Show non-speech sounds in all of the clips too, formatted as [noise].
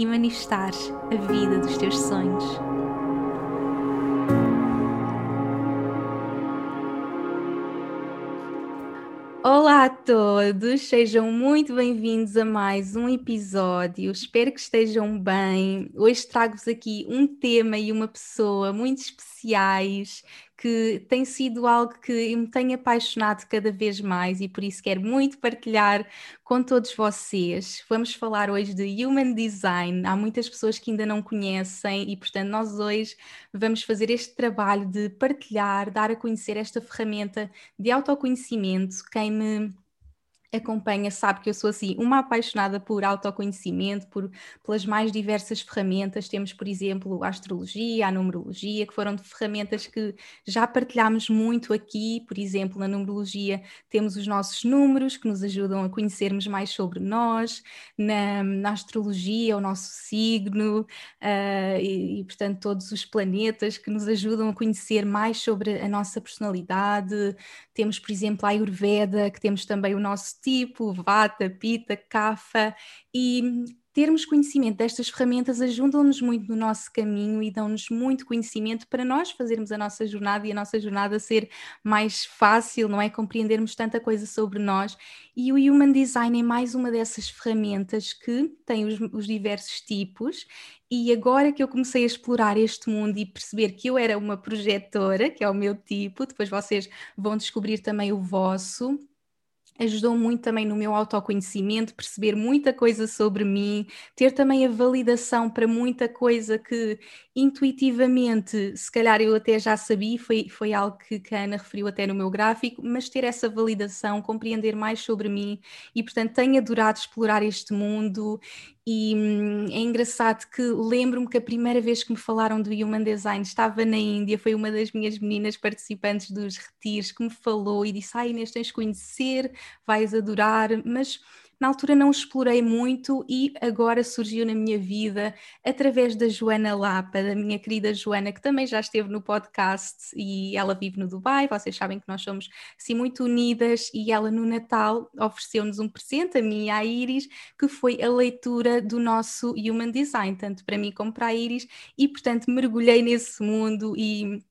e manifestares a vida dos teus sonhos. Olá a todos, sejam muito bem-vindos a mais um episódio. Espero que estejam bem. Hoje trago-vos aqui um tema e uma pessoa muito especiais que tem sido algo que me tem apaixonado cada vez mais e por isso quero muito partilhar com todos vocês. Vamos falar hoje de Human Design. Há muitas pessoas que ainda não conhecem e, portanto, nós hoje vamos fazer este trabalho de partilhar, dar a conhecer esta ferramenta de autoconhecimento. Quem me acompanha sabe que eu sou assim uma apaixonada por autoconhecimento, por, pelas mais diversas ferramentas. Temos, por exemplo, a astrologia, a numerologia, que foram ferramentas que já partilhámos muito aqui. Por exemplo, na numerologia temos os nossos números que nos ajudam a conhecermos mais sobre nós, na, na astrologia, o nosso signo uh, e, e, portanto, todos os planetas que nos ajudam a conhecer mais sobre a nossa personalidade. Temos, por exemplo, a Ayurveda, que temos também o nosso tipo, Vata, Pita, Kapha, e termos conhecimento destas ferramentas ajudam-nos muito no nosso caminho e dão-nos muito conhecimento para nós fazermos a nossa jornada e a nossa jornada ser mais fácil, não é? Compreendermos tanta coisa sobre nós. E o Human Design é mais uma dessas ferramentas que tem os, os diversos tipos. E agora que eu comecei a explorar este mundo e perceber que eu era uma projetora, que é o meu tipo, depois vocês vão descobrir também o vosso ajudou muito também no meu autoconhecimento, perceber muita coisa sobre mim, ter também a validação para muita coisa que intuitivamente, se calhar eu até já sabia, foi, foi algo que, que a Ana referiu até no meu gráfico, mas ter essa validação, compreender mais sobre mim e, portanto, tenho adorado explorar este mundo e hum, é engraçado que lembro-me que a primeira vez que me falaram do Human Design estava na Índia, foi uma das minhas meninas participantes dos retiros que me falou e disse: Ai, Inês, tens de conhecer, vais adorar, mas na altura não explorei muito e agora surgiu na minha vida através da Joana Lapa, da minha querida Joana, que também já esteve no podcast e ela vive no Dubai. Vocês sabem que nós somos assim muito unidas e ela no Natal ofereceu-nos um presente, a mim e à Iris, que foi a leitura do nosso Human Design, tanto para mim como para a Iris, e portanto mergulhei nesse mundo e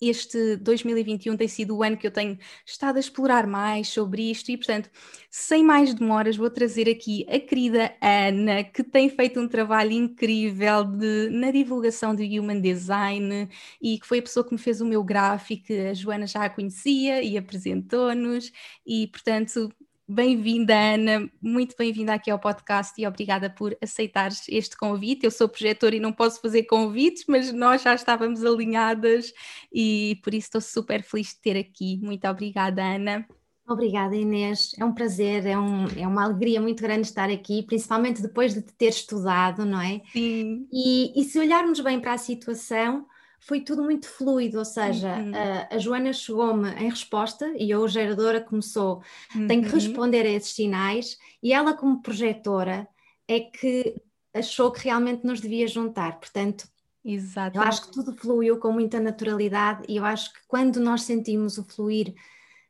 este 2021 tem sido o ano que eu tenho estado a explorar mais sobre isto e, portanto, sem mais demoras, vou trazer aqui a querida Ana, que tem feito um trabalho incrível de, na divulgação do Human Design e que foi a pessoa que me fez o meu gráfico. A Joana já a conhecia e apresentou-nos, e, portanto, Bem-vinda, Ana, muito bem-vinda aqui ao podcast e obrigada por aceitares este convite. Eu sou projetora e não posso fazer convites, mas nós já estávamos alinhadas e por isso estou super feliz de ter aqui. Muito obrigada, Ana. Obrigada, Inês. É um prazer, é, um, é uma alegria muito grande estar aqui, principalmente depois de te ter estudado, não é? Sim. E, e se olharmos bem para a situação, foi tudo muito fluido, ou seja, uhum. a, a, Joana chegou-me em resposta e eu, geradora, começou, uhum. tenho que responder a esses sinais e ela, como projetora, é que achou que realmente nos devia juntar. Portanto, Exato. eu acho que tudo fluiu com muita naturalidade e eu acho que quando nós sentimos o fluir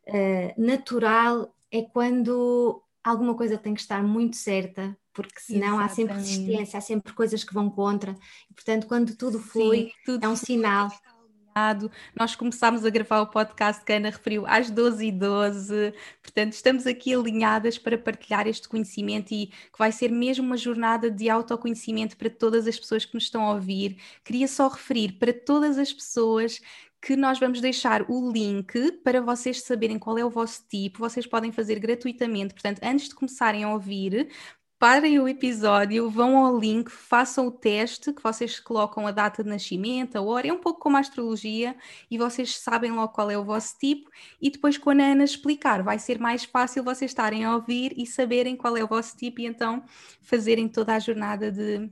uh, natural é quando alguma coisa tem que estar muito certa porque senão Exatamente. há sempre resistência, há sempre coisas que vão contra, e portanto, quando tudo flui, Sim, tudo é um sinal. Nós começámos a gravar o podcast que a Ana referiu às 12h12, portanto, estamos aqui alinhadas para partilhar este conhecimento e que vai ser mesmo uma jornada de autoconhecimento para todas as pessoas que nos estão a ouvir. Queria só referir para todas as pessoas que nós vamos deixar o link para vocês saberem qual é o vosso tipo, vocês podem fazer gratuitamente. Portanto, antes de começarem a ouvir, parem o episódio, vão ao link, façam o teste, que vocês colocam a data de nascimento, a hora, é um pouco como a astrologia, e vocês sabem logo qual é o vosso tipo, e depois quando a Ana explicar, vai ser mais fácil vocês estarem a ouvir e saberem qual é o vosso tipo, e então fazerem toda a jornada de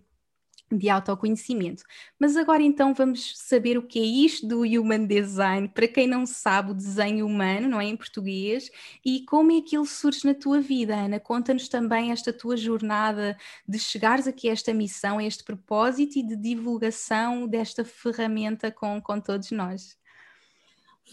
de autoconhecimento. Mas agora então vamos saber o que é isto do Human Design, para quem não sabe, o desenho humano, não é em português, e como é que ele surge na tua vida, Ana? Conta-nos também esta tua jornada de chegares aqui a esta missão, a este propósito e de divulgação desta ferramenta com, com todos nós.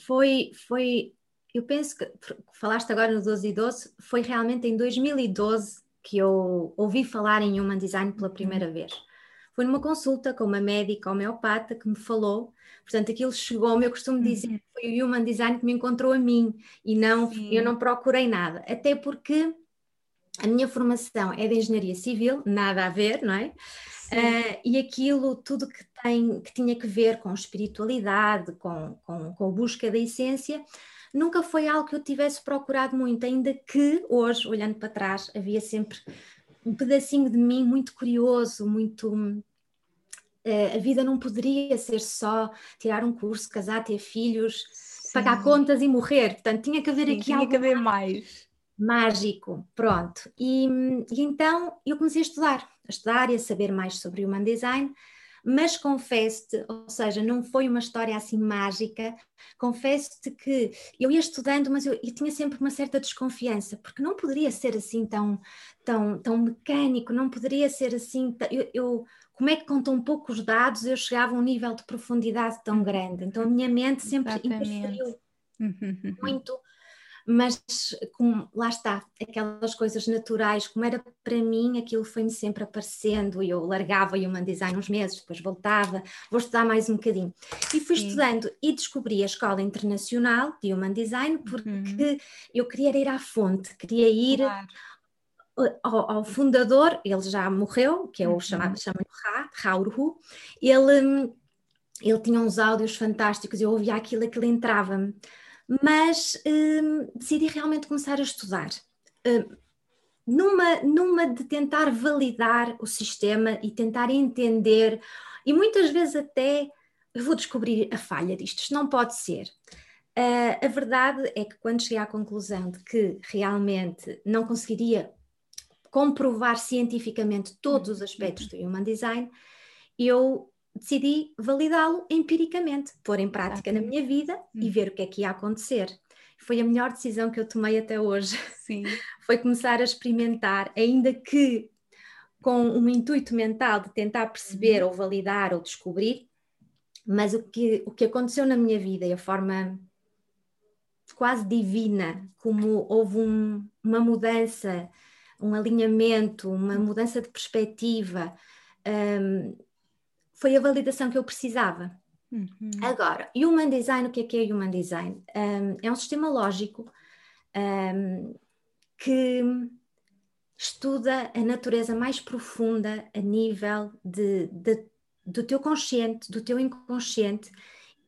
Foi, foi, eu penso que falaste agora no 12 e 12, foi realmente em 2012 que eu ouvi falar em Human Design pela primeira uhum. vez foi numa consulta com uma médica homeopata que me falou, portanto aquilo chegou-me, eu costumo dizer uhum. foi o Human Design que me encontrou a mim e não, eu não procurei nada, até porque a minha formação é de engenharia civil, nada a ver, não é? Uh, e aquilo, tudo que, tem, que tinha que ver com espiritualidade, com, com, com a busca da essência, nunca foi algo que eu tivesse procurado muito, ainda que hoje, olhando para trás, havia sempre um pedacinho de mim muito curioso, muito. Uh, a vida não poderia ser só tirar um curso, casar, ter filhos, Sim. pagar contas e morrer. Portanto, tinha que haver Sim, aqui tinha algo. que haver mais. Mágico, pronto. E, e então eu comecei a estudar, a estudar e a saber mais sobre o Human Design mas confesso-te, ou seja, não foi uma história assim mágica, confesso-te que eu ia estudando, mas eu, eu, tinha sempre uma certa desconfiança, porque não poderia ser assim tão, tão, tão mecânico, não poderia ser assim, eu, eu como é que com tão poucos dados eu chegava a um nível de profundidade tão grande? Então a minha mente sempre interferiu muito mas lá está, aquelas coisas naturais, como era para mim, aquilo foi-me sempre aparecendo, e eu largava e Human Design uns meses, depois voltava, vou estudar mais um bocadinho. E fui Sim. estudando e descobri a Escola Internacional de Human Design, porque uhum. eu queria ir à fonte, queria ir... Claro. Ao, ao, fundador, ele já morreu, que é o uhum. chamado chama Ra, Rauru, ele, ele tinha uns áudios fantásticos, eu ouvia aquilo, aquilo entrava-me mas hum, decidi realmente começar a estudar. Hum, numa, numa de tentar validar o sistema e tentar entender, e muitas vezes até vou descobrir a falha disto, isto não pode ser. Uh, a verdade é que quando cheguei à conclusão de que realmente não conseguiria comprovar cientificamente todos os aspectos do Human Design, eu decidi validá-lo empiricamente, pôr em prática na minha vida e hum. ver o que é que ia acontecer. Foi a melhor decisão que eu tomei até hoje. Sim. [laughs] Foi começar a experimentar, ainda que com um intuito mental de tentar perceber uhum. ou validar ou descobrir, mas o que, o que aconteceu na minha vida e a forma quase divina, como houve um, uma mudança, um alinhamento, uma hum. mudança de perspectiva, um, foi a validação que eu precisava. Uhum. Agora, Human Design, o que é que é Human Design? Um, é um sistema lógico um, que estuda a natureza mais profunda a nível de, de, do teu consciente, do teu inconsciente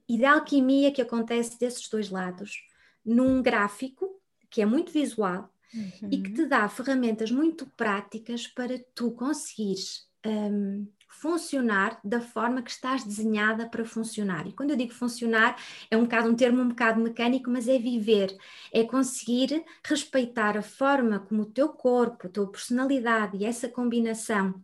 e da alquimia que acontece desses dois lados, num gráfico que é muito visual uhum. e que te dá ferramentas muito práticas para tu conseguires um, funcionar da forma que estás desenhada para funcionar. E quando eu digo funcionar, é um bocado um termo um bocado mecânico, mas é viver, é conseguir respeitar a forma como o teu corpo, a tua personalidade e essa combinação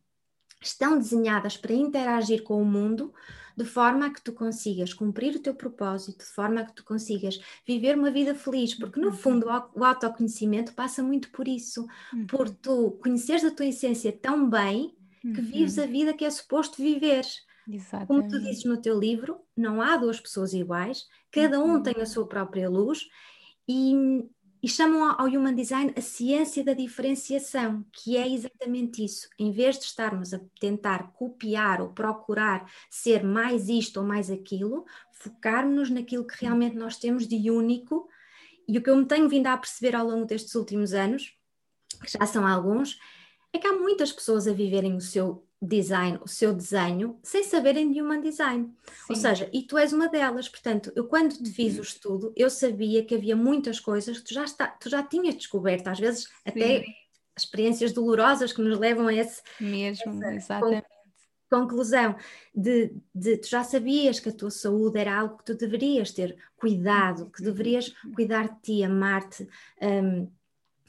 estão desenhadas para interagir com o mundo, de forma a que tu consigas cumprir o teu propósito, de forma a que tu consigas viver uma vida feliz, porque no uhum. fundo o autoconhecimento passa muito por isso, por uhum. tu conheceres a tua essência tão bem que vives uhum. a vida que é suposto viver. Exatamente. Como tu dizes no teu livro, não há duas pessoas iguais, cada um uhum. tem a sua própria luz e, e chamam ao Human Design a ciência da diferenciação, que é exatamente isso. Em vez de estarmos a tentar copiar ou procurar ser mais isto ou mais aquilo, focarmos naquilo que realmente nós temos de único. E o que eu me tenho vindo a perceber ao longo destes últimos anos, que já são alguns, é que há muitas pessoas a viverem o seu design, o seu desenho, sem saberem de human design. Sim. Ou seja, e tu és uma delas. Portanto, eu quando te fiz uhum. o estudo, eu sabia que havia muitas coisas que tu já, está, tu já tinhas descoberto, às vezes Sim. até experiências dolorosas que nos levam a esse. Mesmo, exatamente. Conclusão de, de tu já sabias que a tua saúde era algo que tu deverias ter cuidado, que deverias uhum. cuidar de ti, amar-te, um,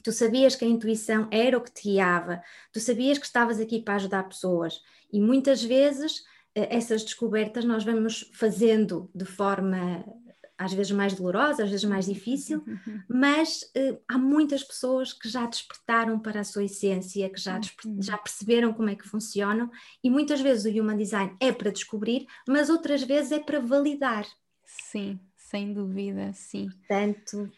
Tu sabias que a intuição era o que te guiava, tu sabias que estavas aqui para ajudar pessoas e muitas vezes eh, essas descobertas nós vamos fazendo de forma às vezes mais dolorosa, às vezes mais difícil, [laughs] mas uh, há muitas pessoas que já despertaram para a sua essência, que já, uhum. já perceberam como é que funcionam, e muitas vezes o Human Design é para descobrir, mas outras vezes é para validar. Sim, sem dúvida, sim. Portanto,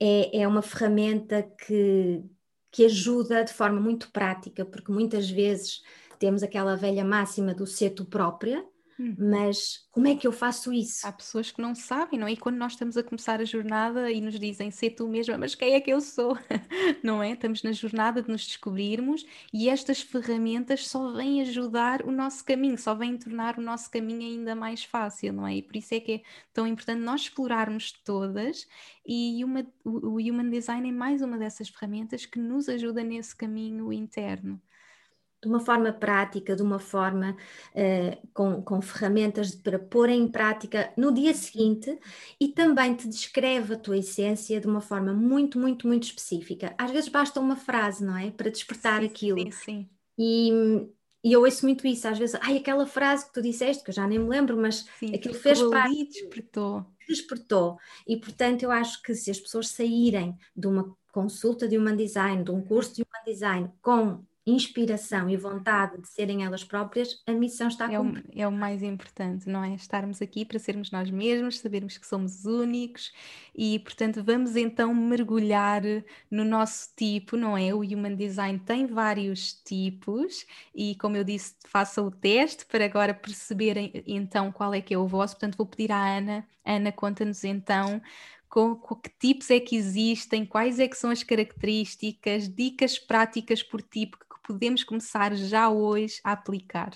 é, é uma ferramenta que, que ajuda de forma muito prática, porque muitas vezes temos aquela velha máxima do ser tu própria, Hum. Mas como é que eu faço isso? Há pessoas que não sabem, não é? E quando nós estamos a começar a jornada e nos dizem ser tu mesma, mas quem é que eu sou? [laughs] não é? Estamos na jornada de nos descobrirmos e estas ferramentas só vêm ajudar o nosso caminho, só vêm tornar o nosso caminho ainda mais fácil, não é? E por isso é que é tão importante nós explorarmos todas e uma, o Human Design é mais uma dessas ferramentas que nos ajuda nesse caminho interno de uma forma prática, de uma forma uh, com, com ferramentas para pôr em prática no dia seguinte e também te descreve a tua essência de uma forma muito, muito, muito específica. Às vezes basta uma frase, não é? Para despertar sim, aquilo. Sim, sim. E, e eu ouço muito isso, às vezes, ai, aquela frase que tu disseste, que eu já nem me lembro, mas sim, aquilo fez parte. despertou. Despertou. E portanto, eu acho que se as pessoas saírem de uma consulta de Human Design, de um curso de Human Design, com inspiração e vontade de serem elas próprias, a missão está é o, é o mais importante, não é? Estarmos aqui para sermos nós mesmos, sabermos que somos únicos e, portanto, vamos então mergulhar no nosso tipo, não é? O Human Design tem vários tipos e, como eu disse, façam o teste para agora perceberem então qual é que é o vosso. Portanto, vou pedir à Ana, Ana, conta-nos então com, com, que tipos é que existem, quais é que são as características, dicas práticas por tipo podemos começar já hoje a aplicar?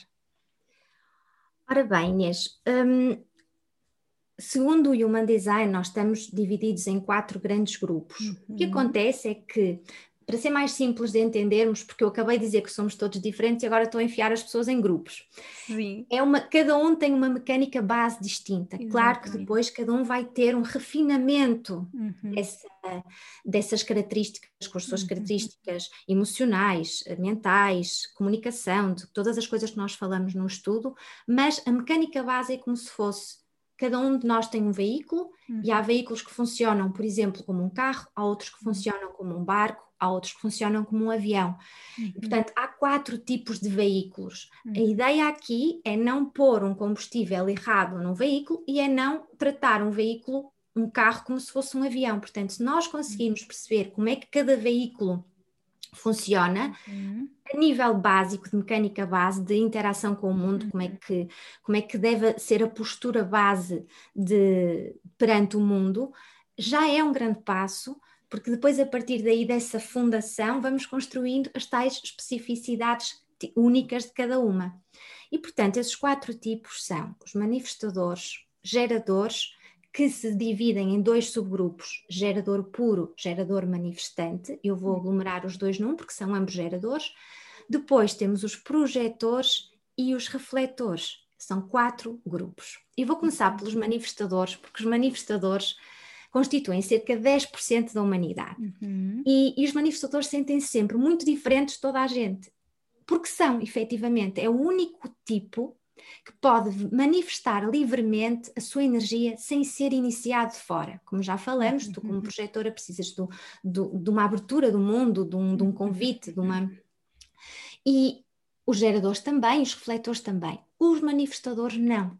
Ora bem, Inês, um, segundo o Human Design, nós estamos divididos em quatro grandes grupos. Uhum. O que uhum. acontece é que para ser mais simples de entendermos, porque eu acabei de dizer que somos todos diferentes e agora estou a enfiar as pessoas em grupos. Sim. É uma, cada um tem uma mecânica base distinta. Exatamente. Claro que depois cada um vai ter um refinamento uhum. dessa, dessas características, com as suas uhum. características emocionais, mentais, comunicação, de todas as coisas que nós falamos no estudo, mas a mecânica base é como se fosse cada um de nós tem um veículo uhum. e há veículos que funcionam, por exemplo, como um carro, há outros que uhum. funcionam como um barco, há outros que funcionam como um avião. Uhum. portanto, há quatro tipos de veículos. Uhum. A ideia aqui é não pôr um combustível errado num veículo e é não tratar um veículo, um carro, como se fosse um avião. Portanto, se nós conseguirmos perceber como é que cada veículo funciona uhum. a nível básico de mecânica base de interação com o mundo uhum. como é uhum. que como é que deve ser a postura base de perante o mundo já é um grande passo porque depois a partir daí dessa fundação vamos construindo as tais especificidades únicas de cada uma e portanto esses quatro tipos são os manifestadores geradores que se dividem em dois subgrupos, gerador puro, gerador manifestante. Eu vou aglomerar os dois num, porque são ambos geradores. Depois temos os projetores e os refletores. São quatro grupos. E vou começar pelos manifestadores, porque os manifestadores constituem cerca de 10% da humanidade. Uhum. E, e os manifestadores sentem-se sempre muito diferentes de toda a gente. Porque são, efetivamente, é o único tipo que pode manifestar livremente a sua energia sem ser iniciado de fora. Como já falamos, tu como [laughs] projetora precisas do, do, de uma abertura do mundo, de um, de um convite, de uma... E os geradores também, os refletores também. Os manifestadores não.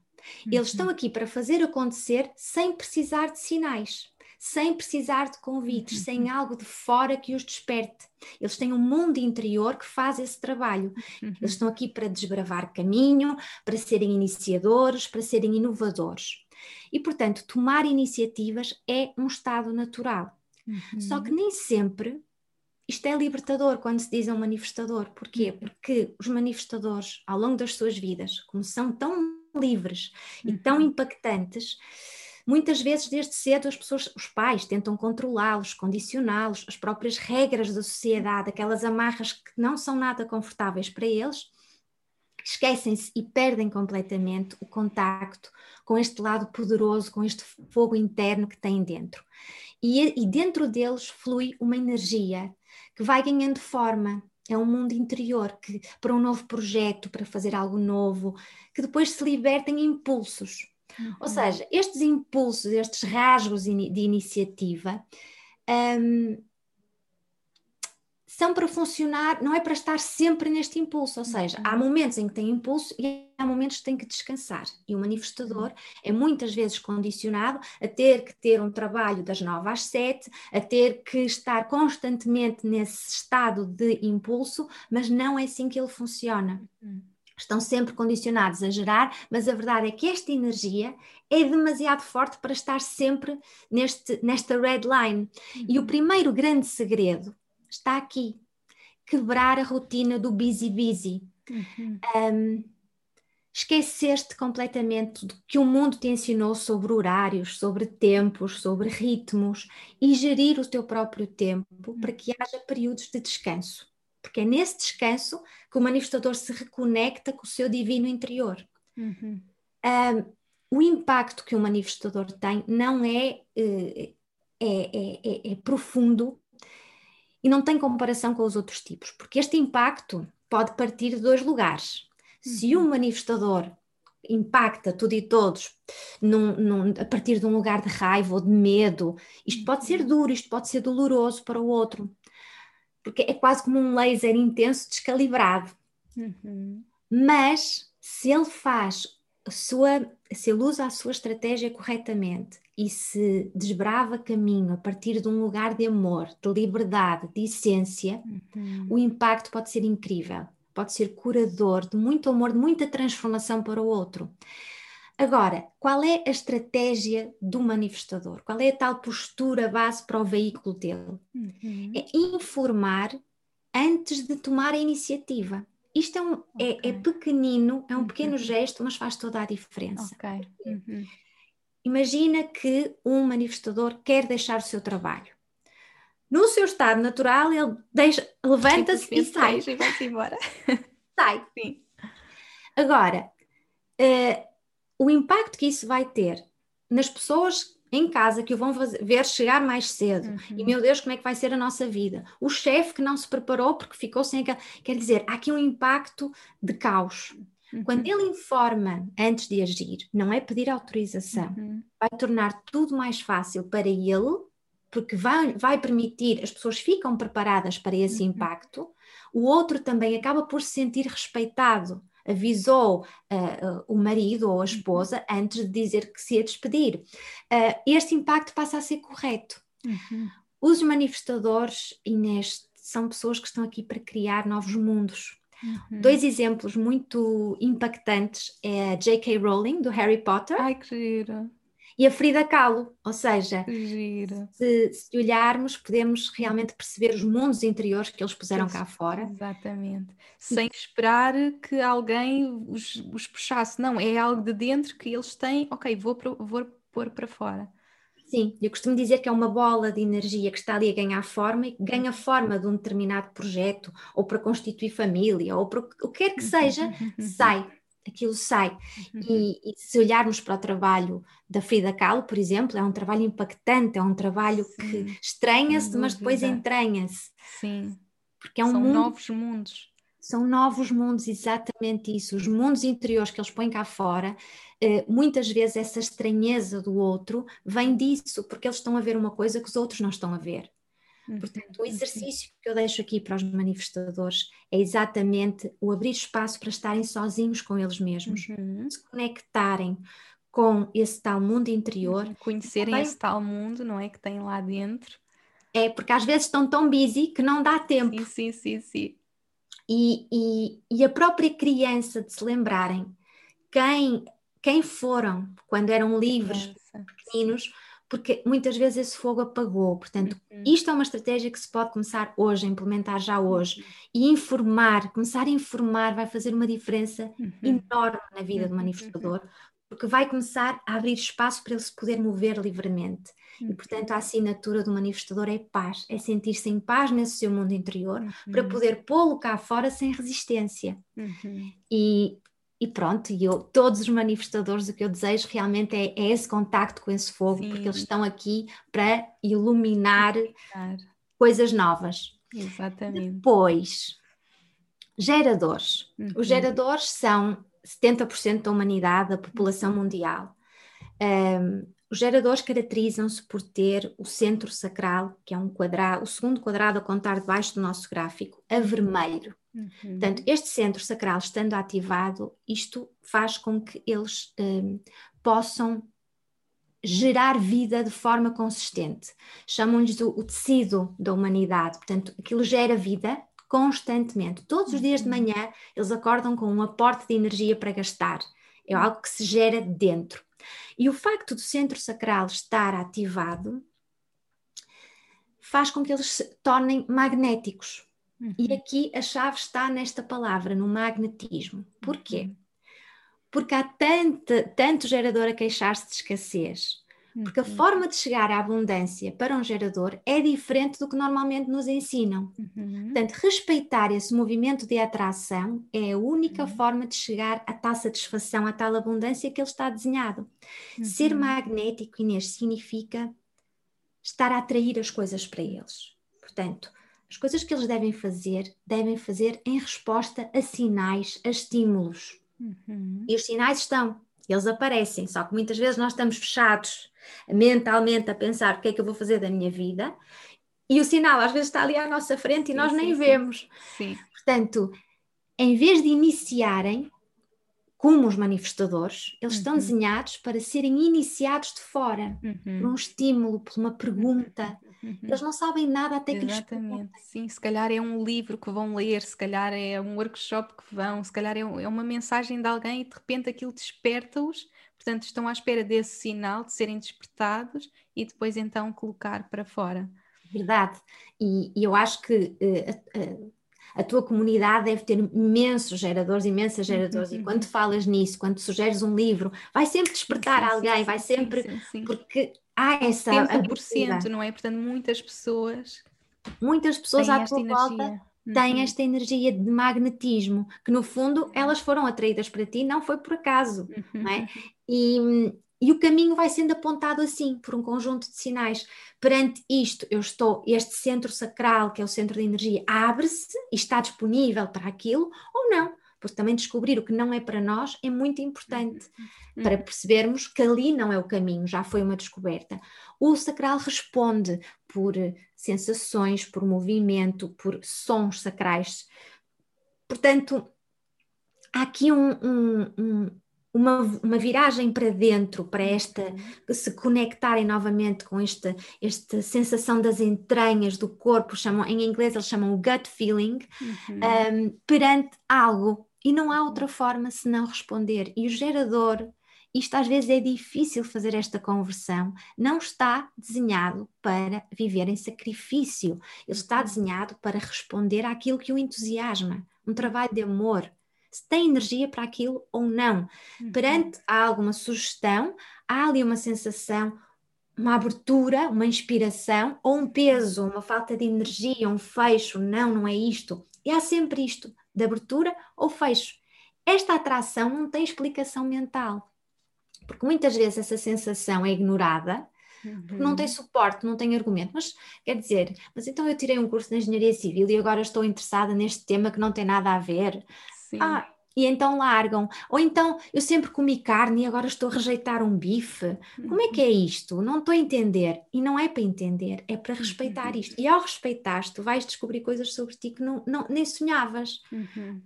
Eles estão uhum. aqui para fazer acontecer sem precisar de sinais sem precisar de convites, uhum. sem algo de fora que os desperte. Eles têm um mundo interior que faz esse trabalho. Uhum. Eles estão aqui para desbravar caminho, para serem iniciadores, para serem inovadores. E, portanto, tomar iniciativas é um estado natural. Uhum. Só que nem sempre isto é libertador quando se diz a um manifestador. Porquê? Uhum. Porque os manifestadores, ao longo das suas vidas, como são tão livres e tão uhum. impactantes, Muitas vezes, desde cedo, as pessoas, os pais tentam controlá-los, condicioná-los, as próprias regras da sociedade, aquelas amarras que não são nada confortáveis para eles, esquecem-se e perdem completamente o contacto com este lado poderoso, com este fogo interno que têm dentro. e, e dentro deles flui uma energia que vai ganhando forma. É um mundo interior que para um novo projeto, para fazer algo novo, que depois se libertem impulsos. Uhum. Ou seja, estes impulsos, estes rasgos de iniciativa, um, são para funcionar, não é para estar sempre neste impulso, ou seja, há uhum. momentos em que tem impulso e há momentos que tem que descansar. E o manifestador uhum. é muitas vezes condicionado a ter que ter um trabalho das nove às sete, a ter que estar constantemente nesse estado de impulso, mas não é assim que ele funciona. Uhum. Estão sempre condicionados a gerar, mas a verdade é que esta energia é demasiado forte para estar sempre neste, nesta red line. E o primeiro grande segredo está aqui. Quebrar a rotina do busy busy. Uhum. Um, esqueceste completamente do que o mundo te ensinou sobre horários, sobre tempos, sobre ritmos e gerir o teu próprio tempo uhum. para que haja períodos de descanso. Porque é nesse descanso que o manifestador se reconecta com o seu divino interior. Uhum. Um, o impacto que o manifestador tem não é, eh, é, é, é, é profundo e não tem comparação com os outros tipos, porque este impacto pode partir de dois lugares. Se um uhum. manifestador impacta tudo e todos num, num, a partir de um lugar de raiva ou de medo, isto pode ser uhum. duro, isto pode ser doloroso para o outro, porque é quase como um laser intenso descalibrado. Uhum. Mas se ele faz a sua, se ele usa a sua estratégia corretamente e se desbrava caminho a partir de um lugar de amor, de liberdade, de essência, uhum. o impacto pode ser incrível, pode ser curador, de muito amor, de muita transformação para o outro. Agora, qual é a estratégia do manifestador? Qual é a tal postura base para o veículo dele? Uhum. É informar antes de tomar a iniciativa. Isto é, um, okay. é, é, pequenino, é um pequeno uhum. gesto, mas faz toda a diferença. Okay. Uhum. Imagina que um manifestador quer deixar o seu trabalho. No seu estado natural, ele levanta-se e sai. E vai-se embora. sai. [laughs] Sim. Agora, uh, o impacto que isso vai ter nas pessoas em casa que o vão ver chegar mais cedo. Uhum. E meu Deus, como é que vai ser a nossa vida? O chefe que não se preparou porque ficou sem aquela. Quer dizer, há aqui um impacto de caos. Uhum. Quando ele informa antes de agir, não é pedir autorização, uhum. vai tornar tudo mais fácil para ele, porque vai, vai permitir, as pessoas ficam preparadas para esse uhum. impacto, o outro também acaba por se sentir respeitado avisou uh, o marido ou a uhum. esposa antes de dizer que se ia despedir. Uh, este impacto passa a ser correto. Uhum. Os manifestadores, Inês, são pessoas que estão aqui para criar novos mundos. Uhum. Dois exemplos muito impactantes é a J.K. Rowling, do Harry Potter. Ai, que giro e a Frida Kahlo, ou seja, se, se, olharmos podemos realmente perceber os mundos interiores que eles puseram cá fora. Exatamente, sem esperar que alguém os, os puxasse, não, é algo de dentro que eles têm, ok, vou, vou pôr para fora. Sim, eu costumo dizer que é uma bola de energia que está ali a ganhar forma e que ganha forma de um determinado projeto, ou para constituir família, ou para o que quer que seja, [laughs] sai aquilo sai. Uhum. E, e, se olharmos para o trabalho da Frida Kahlo, por exemplo, é um trabalho impactante, é um trabalho Sim. que estranha-se, mas depois entranha-se. Sim. Porque é um São mundo, novos mundos. São novos mundos, exatamente isso. Os mundos interiores que eles põem cá fora, eh, muitas vezes essa estranheza do outro vem disso, porque eles estão a ver uma coisa que os outros não estão a ver. Uhum, Portanto, o exercício que eu deixo aqui para os manifestadores é exatamente o abrir espaço para estarem sozinhos com eles mesmos, uhum. se conectarem com esse tal mundo interior. Uhum. Conhecerem também... esse tal mundo, não é? Que tem lá dentro. É, porque às vezes estão tão busy que não dá tempo. Sim, sim, sim, sim. E, e, e a própria criança de se lembrarem quem, quem foram quando eram livres, pequeninos, porque muitas vezes esse fogo apagou. Portanto, uhum. isto é uma estratégia que se pode começar hoje, a implementar já hoje. Uhum. E informar, começar a informar vai fazer uma diferença uhum. enorme na vida do uhum. manifestador, porque vai começar a abrir espaço para ele se poder mover livremente. E, uhum. portanto, a assinatura do manifestador é paz, é sentir-se em paz nesse seu mundo interior, para uhum. poder pô-lo cá fora sem resistência. E e pronto, e eu, todos os manifestadores, o que eu desejo realmente é, é esse contacto com esse fogo, Sim. porque eles estão aqui para iluminar, iluminar. coisas novas. Exatamente. Depois, geradores. Uhum. Os geradores são 70% da humanidade, da população mundial. Um, os geradores caracterizam-se por ter o centro sacral, que é um quadrado, o segundo quadrado a contar debaixo do nosso gráfico, a vermelho. Uhum. Portanto, este centro sacral estando ativado, isto faz com que eles um, possam gerar vida de forma consistente. Chamam-lhes o, o tecido da humanidade, portanto, aquilo gera vida constantemente. Todos os dias de uhum. manhã eles acordam com um aporte de energia para gastar. É uhum. algo que se gera dentro. E o facto do centro sacral estar ativado faz com que eles se tornem magnéticos. Uhum. E aqui a chave está nesta palavra, no magnetismo. Porquê? Uhum. Porque há tanto, tanto gerador a queixar-se de escassez. Porque a uhum. forma de chegar à abundância para um gerador é diferente do que normalmente nos ensinam. Uhum. Portanto, respeitar esse movimento de atração é a única uhum. forma de chegar à tal satisfação, à tal abundância que ele está desenhado. Uhum. Ser magnético, Inês, significa estar a atrair as coisas para eles. Portanto, as coisas que eles devem fazer, devem fazer em resposta a sinais, a estímulos. Uhum. E os sinais estão, eles aparecem, só que muitas vezes nós estamos fechados mentalmente a pensar o que é que eu vou fazer da minha vida, e o sinal às vezes está ali à nossa frente e sim, nós nem sim, vemos. Sim. Portanto, em vez de iniciarem como os manifestadores, eles uhum. estão desenhados para serem iniciados de fora, uhum. por um estímulo, por uma pergunta. Uhum. Eles não sabem nada até que Exatamente, sim, se calhar é um livro que vão ler, se calhar é um workshop que vão, se calhar é, é uma mensagem de alguém e de repente aquilo desperta-os Portanto, estão à espera desse sinal de serem despertados e depois então colocar para fora. Verdade. E, e eu acho que uh, a, a, tua comunidade deve ter imensos geradores, imensas geradores, uhum. e quando falas nisso, quando sugeres um livro, vai sempre despertar sim, alguém, sim, vai sempre. Sim, porque há essa. 70%, não é? Portanto, muitas pessoas. Muitas pessoas à tua energia. volta têm uhum. esta energia de magnetismo, que no fundo elas foram atraídas para ti, não foi por acaso, uhum. não é? E, e o caminho vai sendo apontado assim, por um conjunto de sinais. Perante isto, eu estou, este centro sacral, que é o centro de energia, abre-se e está disponível para aquilo, ou não, porque também descobrir o que não é para nós é muito importante uhum. para percebermos que ali não é o caminho, já foi uma descoberta. O sacral responde por sensações, por movimento, por sons sacrais. Portanto, há aqui um, um, um uma, uma viragem para dentro, para esta uhum. se conectarem novamente com esta, esta sensação das entranhas do corpo, chamam, em inglês eles chamam o gut feeling, uhum. um, perante algo. E não há outra forma senão responder. E o gerador, isto às vezes é difícil fazer esta conversão, não está desenhado para viver em sacrifício, ele está desenhado para responder àquilo que o entusiasma, um trabalho de amor se tem energia para aquilo ou não. Uhum. Perante alguma sugestão, há ali uma sensação, uma abertura, uma inspiração ou um peso, uma falta de energia, um fecho, não, não é isto. E há sempre isto, de abertura ou fecho. Esta atração não tem explicação mental, porque muitas vezes essa sensação é ignorada, porque não tem uhum. suporte, não tem argumento. Mas quer dizer, mas então eu tirei um curso de engenharia civil e agora estou interessada neste tema que não tem nada a ver. Sim. Ah, e então largam. Ou então eu sempre comi carne e agora estou a rejeitar um bife. Como é que é uhum. isto? Não estou a entender. E não é para entender, é para respeitar uhum. isto. E ao respeitar, tu vais descobrir coisas sobre ti que não, não nem sonhavas. Uhum.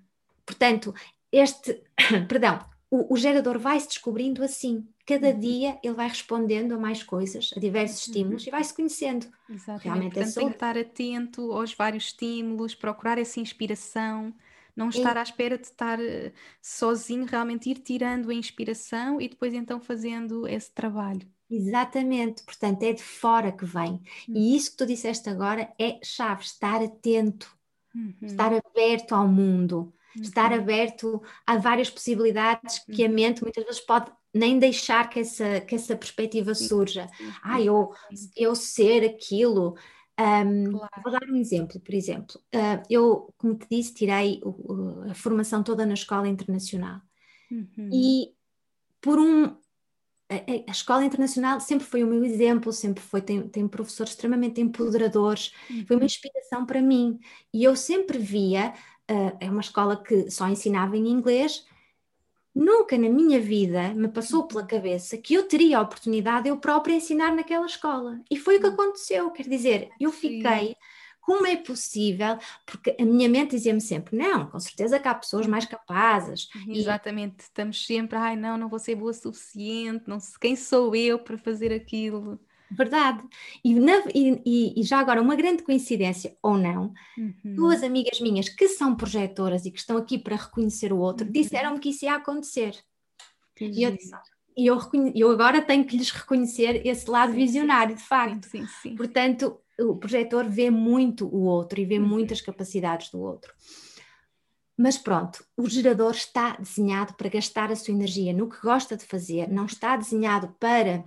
Portanto, este, [coughs] perdão, o, o, gerador vai se descobrindo assim. Cada uhum. dia ele vai respondendo a mais coisas, a diversos uhum. estímulos e vai se conhecendo. Exatamente. Realmente é Portanto, é tem que estar atento aos vários estímulos, procurar essa inspiração não estar à espera de estar eh, sozinho, realmente ir tirando a inspiração e depois então fazendo esse trabalho. Exatamente, portanto é de fora que vem. Uhum. E isso que tu disseste agora é chave, estar atento, uhum. estar aberto ao mundo, uhum. estar aberto a várias possibilidades que a uhum. mente muitas vezes pode nem deixar que essa, que essa perspectiva surja. Ah, eu, eu ser aquilo, um, claro. Vou dar um exemplo, por exemplo, uh, eu, como te disse, tirei o, o, a formação toda na escola internacional Uhum. E por um. A, a, escola internacional sempre foi o meu exemplo, sempre foi, tem, tem professores extremamente empoderadores, uhum. foi uma inspiração para mim. E eu sempre via, uh, é uma escola que só ensinava em inglês, nunca na minha vida me passou pela cabeça que eu teria a oportunidade eu própria ensinar naquela escola. E foi o que aconteceu, quer dizer, eu fiquei como é possível? Porque a minha mente dizia-me sempre: não, com certeza que há pessoas mais capazes. Exatamente, e... estamos sempre, ai não, não vou ser boa o suficiente, não sei, quem sou eu para fazer aquilo? Verdade. E, na, e, e, já agora, uma grande coincidência, ou não, uhum. duas amigas minhas que são projetoras e que estão aqui para reconhecer o outro, uhum. disseram-me que isso ia acontecer. Que e eu disse, e eu, eu, agora tenho que lhes reconhecer esse lado sim, visionário, de facto. Sim, sim, Portanto, o projetor vê muito o outro e vê uhum. muitas capacidades do outro. Mas pronto, o gerador está desenhado para gastar a sua energia no que gosta de fazer, não está desenhado para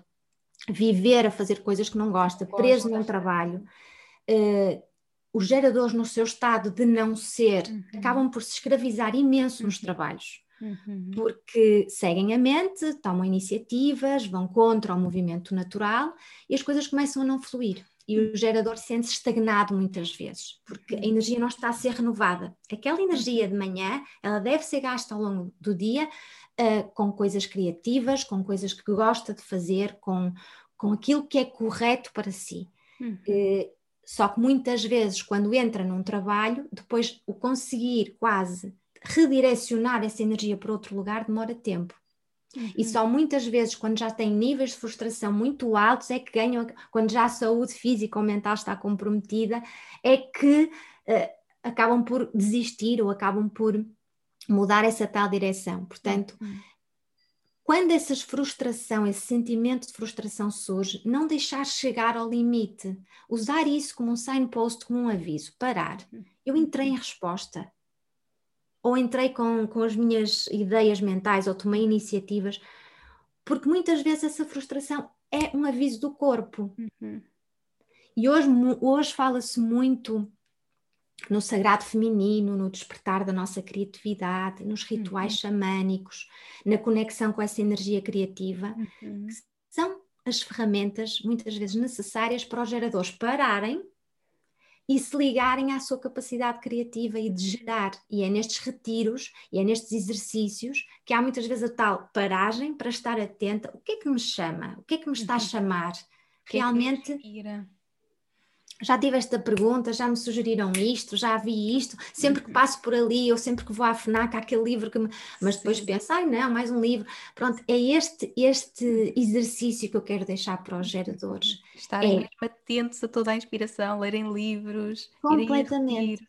viver a fazer coisas que não gosta, preso num trabalho. Uh, os geradores, no seu estado de não ser, uhum. acabam por se escravizar imenso nos uhum. trabalhos. Uhum. Porque seguem a mente, tomam iniciativas, vão contra o movimento natural e as coisas começam a não fluir. E o gerador sente-se estagnado muitas vezes, porque a energia não está a ser renovada. Aquela energia de manhã, ela deve ser gasta ao longo do dia uh, com coisas criativas, com coisas que gosta de fazer, com, com aquilo que é correto para si. Uhum. Uh, só que muitas vezes, quando entra num trabalho, depois o conseguir quase redirecionar essa energia para outro lugar demora tempo. Uhum. E só muitas vezes, quando já têm níveis de frustração muito altos, é que ganham, quando já a saúde física ou mental está comprometida, é que uh, acabam por desistir ou acabam por mudar essa tal direção. Portanto, uhum. quando essa frustração, esse sentimento de frustração surge, não deixar chegar ao limite, usar isso como um signpost, como um aviso, parar. Eu entrei em resposta, ou entrei com, com as minhas ideias mentais, ou tomei iniciativas, porque muitas vezes essa frustração é um aviso do corpo. Uhum. E hoje, hoje fala-se muito no sagrado feminino, no despertar da nossa criatividade, nos rituais uhum. xamânicos, na conexão com essa energia criativa, uhum. que são as ferramentas muitas vezes necessárias para os geradores pararem e se ligarem à sua capacidade criativa e de gerar. E é nestes retiros e é nestes exercícios que há muitas vezes a tal paragem para estar atenta. O que é que me chama? O que é que me está a uhum. chamar? É Realmente já tive esta pergunta, já me sugeriram isto, já vi isto, sempre que uhum. passo por ali, ou sempre que vou à FNAC, há aquele livro que me... Mas depois Sim. penso, ai não, mais um livro. Pronto, é este, este exercício que eu quero deixar para os geradores. Estarem é... atentos a toda a inspiração, lerem livros, completamente.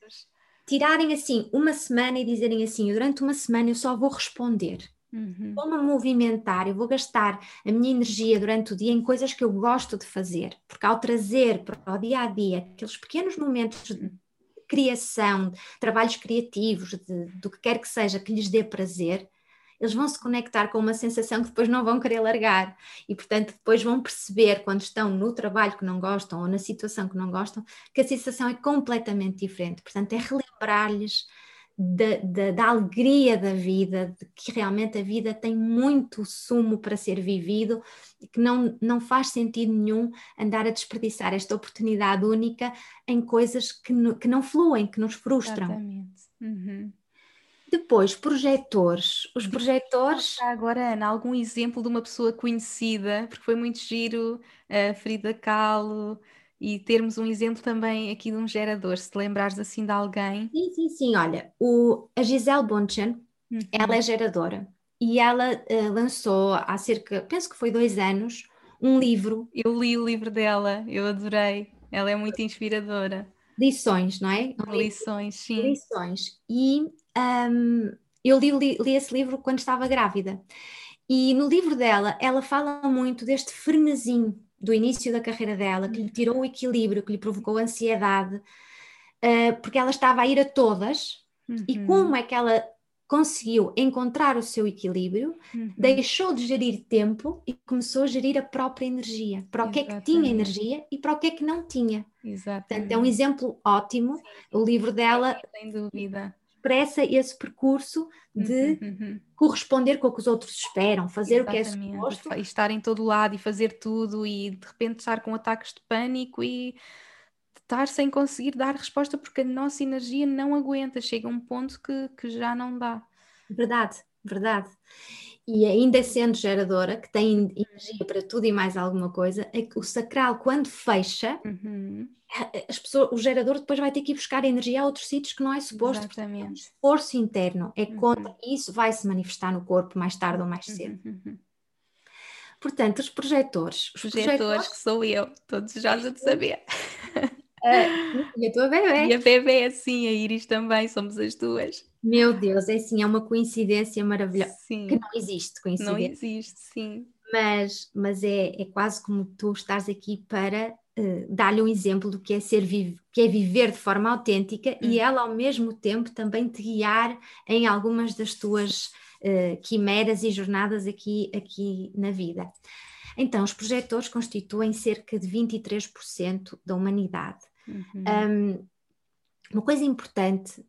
Tirarem assim uma semana e dizerem assim, durante uma semana eu só vou responder. Uhum. Vou-me movimentar, eu vou gastar a minha energia durante o dia em coisas que eu gosto de fazer, porque ao trazer para o dia a dia aqueles pequenos momentos de criação, de trabalhos criativos, de, do que quer que seja que lhes dê prazer, eles vão se conectar com uma sensação que depois não vão querer largar e, portanto, depois vão perceber quando estão no trabalho que não gostam ou na situação que não gostam que a sensação é completamente diferente. Portanto, é relembrar-lhes da, da, da, alegria da vida, de que realmente a vida tem muito sumo para ser vivido e que não, não faz sentido nenhum andar a desperdiçar esta oportunidade única em coisas que, no, que não fluem, que nos frustram. Exatamente. Uhum. Depois, projetores. Os projetores. Agora, Ana, algum exemplo de uma pessoa conhecida, porque foi muito giro, a Frida Kahlo, e termos um exemplo também aqui de um gerador, se te lembrares assim de alguém. Sim, sim, sim. Olha, o, a Gisele Bonchen, uhum. ela é geradora e ela uh, lançou há cerca, penso que foi dois anos, um livro. Eu li o livro dela, eu adorei. Ela é muito inspiradora. Lições, não é? Lições, sim. Lições. E um, eu li, li, li esse livro quando estava grávida. E no livro dela, ela fala muito deste frenesim do início da carreira dela, que lhe tirou o equilíbrio, que lhe provocou ansiedade, uh, porque ela estava a ir a todas, uhum. e como é que ela conseguiu encontrar o seu equilíbrio, uhum. deixou de gerir tempo e começou a gerir a própria energia, para o que é que tinha energia e para o que é que não tinha. Exatamente. Portanto, é um exemplo ótimo. Sim. O livro dela sem dúvida expressa esse percurso de uhum, uhum. corresponder com o que os outros esperam, fazer Exatamente. o que é suposto. E estar em todo lado e fazer tudo e de repente estar com ataques de pânico e estar sem conseguir dar resposta porque a nossa energia não aguenta, chega a um ponto que, que já não dá. Verdade, verdade. E ainda sendo geradora, que tem energia para tudo e mais alguma coisa, é que o sacral, quando fecha, uhum. as pessoas, o gerador depois vai ter que ir buscar energia a outros sítios que não é suposto. Exatamente. É um esforço interno é uhum. contra isso vai se manifestar no corpo mais tarde ou mais cedo. Uhum. uhum. Portanto, os projetores. Os projetores, projetores que sou eu, todos já de saber. Uh, e a tua bebê. E a bebê, sim, a Iris também, somos as duas. Meu Deus, é assim, é uma coincidência maravilhosa. Sim. Que não existe coincidência. Não existe, sim. Mas, mas é, é quase como tu estás aqui para uh, dar-lhe um exemplo do que é ser vivo, que é viver de forma autêntica hum. e ela ao mesmo tempo também te guiar em algumas das tuas uh, quimeras e jornadas aqui, aqui na vida. Então, os projetores constituem cerca de 23% da humanidade. Uhum. Um, uma coisa importante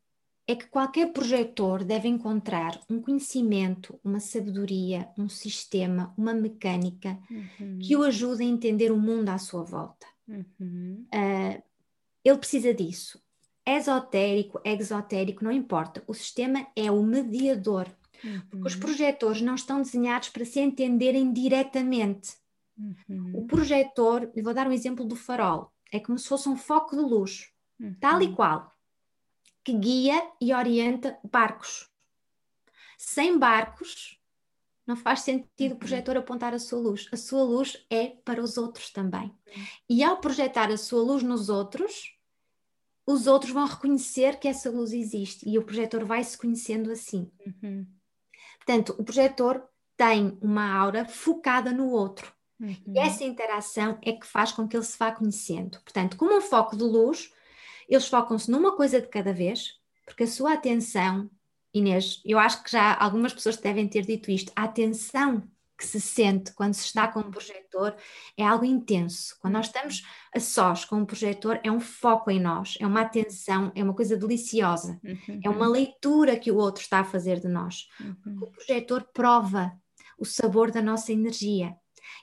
é que qualquer projetor deve encontrar um conhecimento, uma sabedoria, um sistema, uma mecânica uhum. que o ajude a entender o mundo à sua volta. Uhum. Uh, ele precisa disso. Esotérico, exotérico, não importa. O sistema é o mediador. Uhum. Porque os projetores não estão desenhados para se entenderem diretamente. Uhum. O projetor, vou dar um exemplo do farol, é como se fosse um foco de luz, uhum. tal e qual, que guia e orienta barcos. Sem barcos, não faz sentido o uhum. projetor apontar a sua luz. A sua luz é para os outros também. Uhum. E ao projetar a sua luz nos outros, os outros vão reconhecer que essa luz existe e o projetor vai se conhecendo assim. Uhum. Portanto, o projetor tem uma aura focada no outro. Uhum. E essa interação é que faz com que ele se vá conhecendo. Portanto, como um foco de luz, eles focam-se numa coisa de cada vez, porque a sua atenção, Inês, eu acho que já algumas pessoas devem ter dito isto, a atenção que se sente quando se está com um projetor é algo intenso. Quando nós estamos a sós com um projetor, é um foco em nós, é uma atenção, é uma coisa deliciosa, uhum. é uma leitura que o outro está a fazer de nós. Uhum. O projetor prova o sabor da nossa energia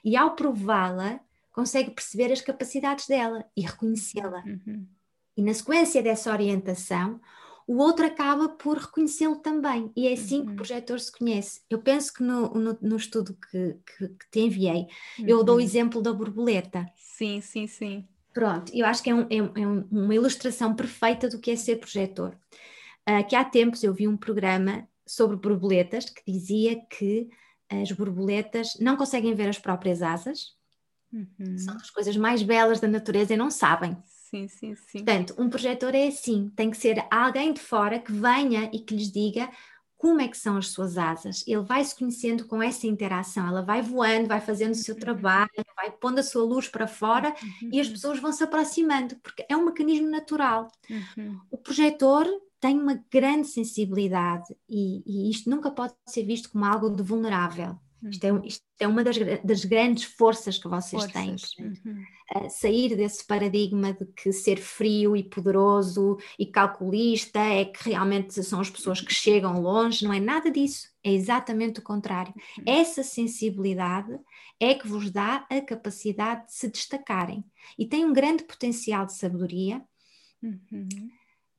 e ao prová-la consegue perceber as capacidades dela e reconhecê-la. Uhum. E na sequência dessa orientação, o outro acaba por reconhecê-lo também. E é assim uhum. que o uhum. projetor se conhece. Eu penso que no, no, no estudo que, que, que, te enviei, uhum. eu dou o uhum. exemplo da borboleta. Sim, sim, sim. Pronto, eu acho que é, um, é, é uma ilustração perfeita do que é ser projetor. Uh, que há tempos eu vi um programa sobre borboletas que dizia que as borboletas não conseguem ver as próprias asas, uhum. são as coisas mais belas da natureza e não sabem. Sim, sim, sim. Portanto, um projetor é assim, tem que ser alguém de fora que venha e que lhes diga como é que são as suas asas. Ele vai se conhecendo com essa interação, ela vai voando, vai fazendo o seu uhum. trabalho, vai pondo a sua luz para fora uhum. e as pessoas vão se aproximando, porque é um mecanismo natural. Uhum. O projetor tem uma grande sensibilidade e, e, isto nunca pode ser visto como algo de vulnerável. Isto é, isto é uma das, das, grandes forças que vocês forças. têm. Uhum. Uh, sair desse paradigma de que ser frio e poderoso e calculista é que realmente são as pessoas que chegam longe, não é nada disso. É exatamente o contrário. Uhum. Essa sensibilidade é que vos dá a capacidade de se destacarem e tem um grande potencial de sabedoria. Uhum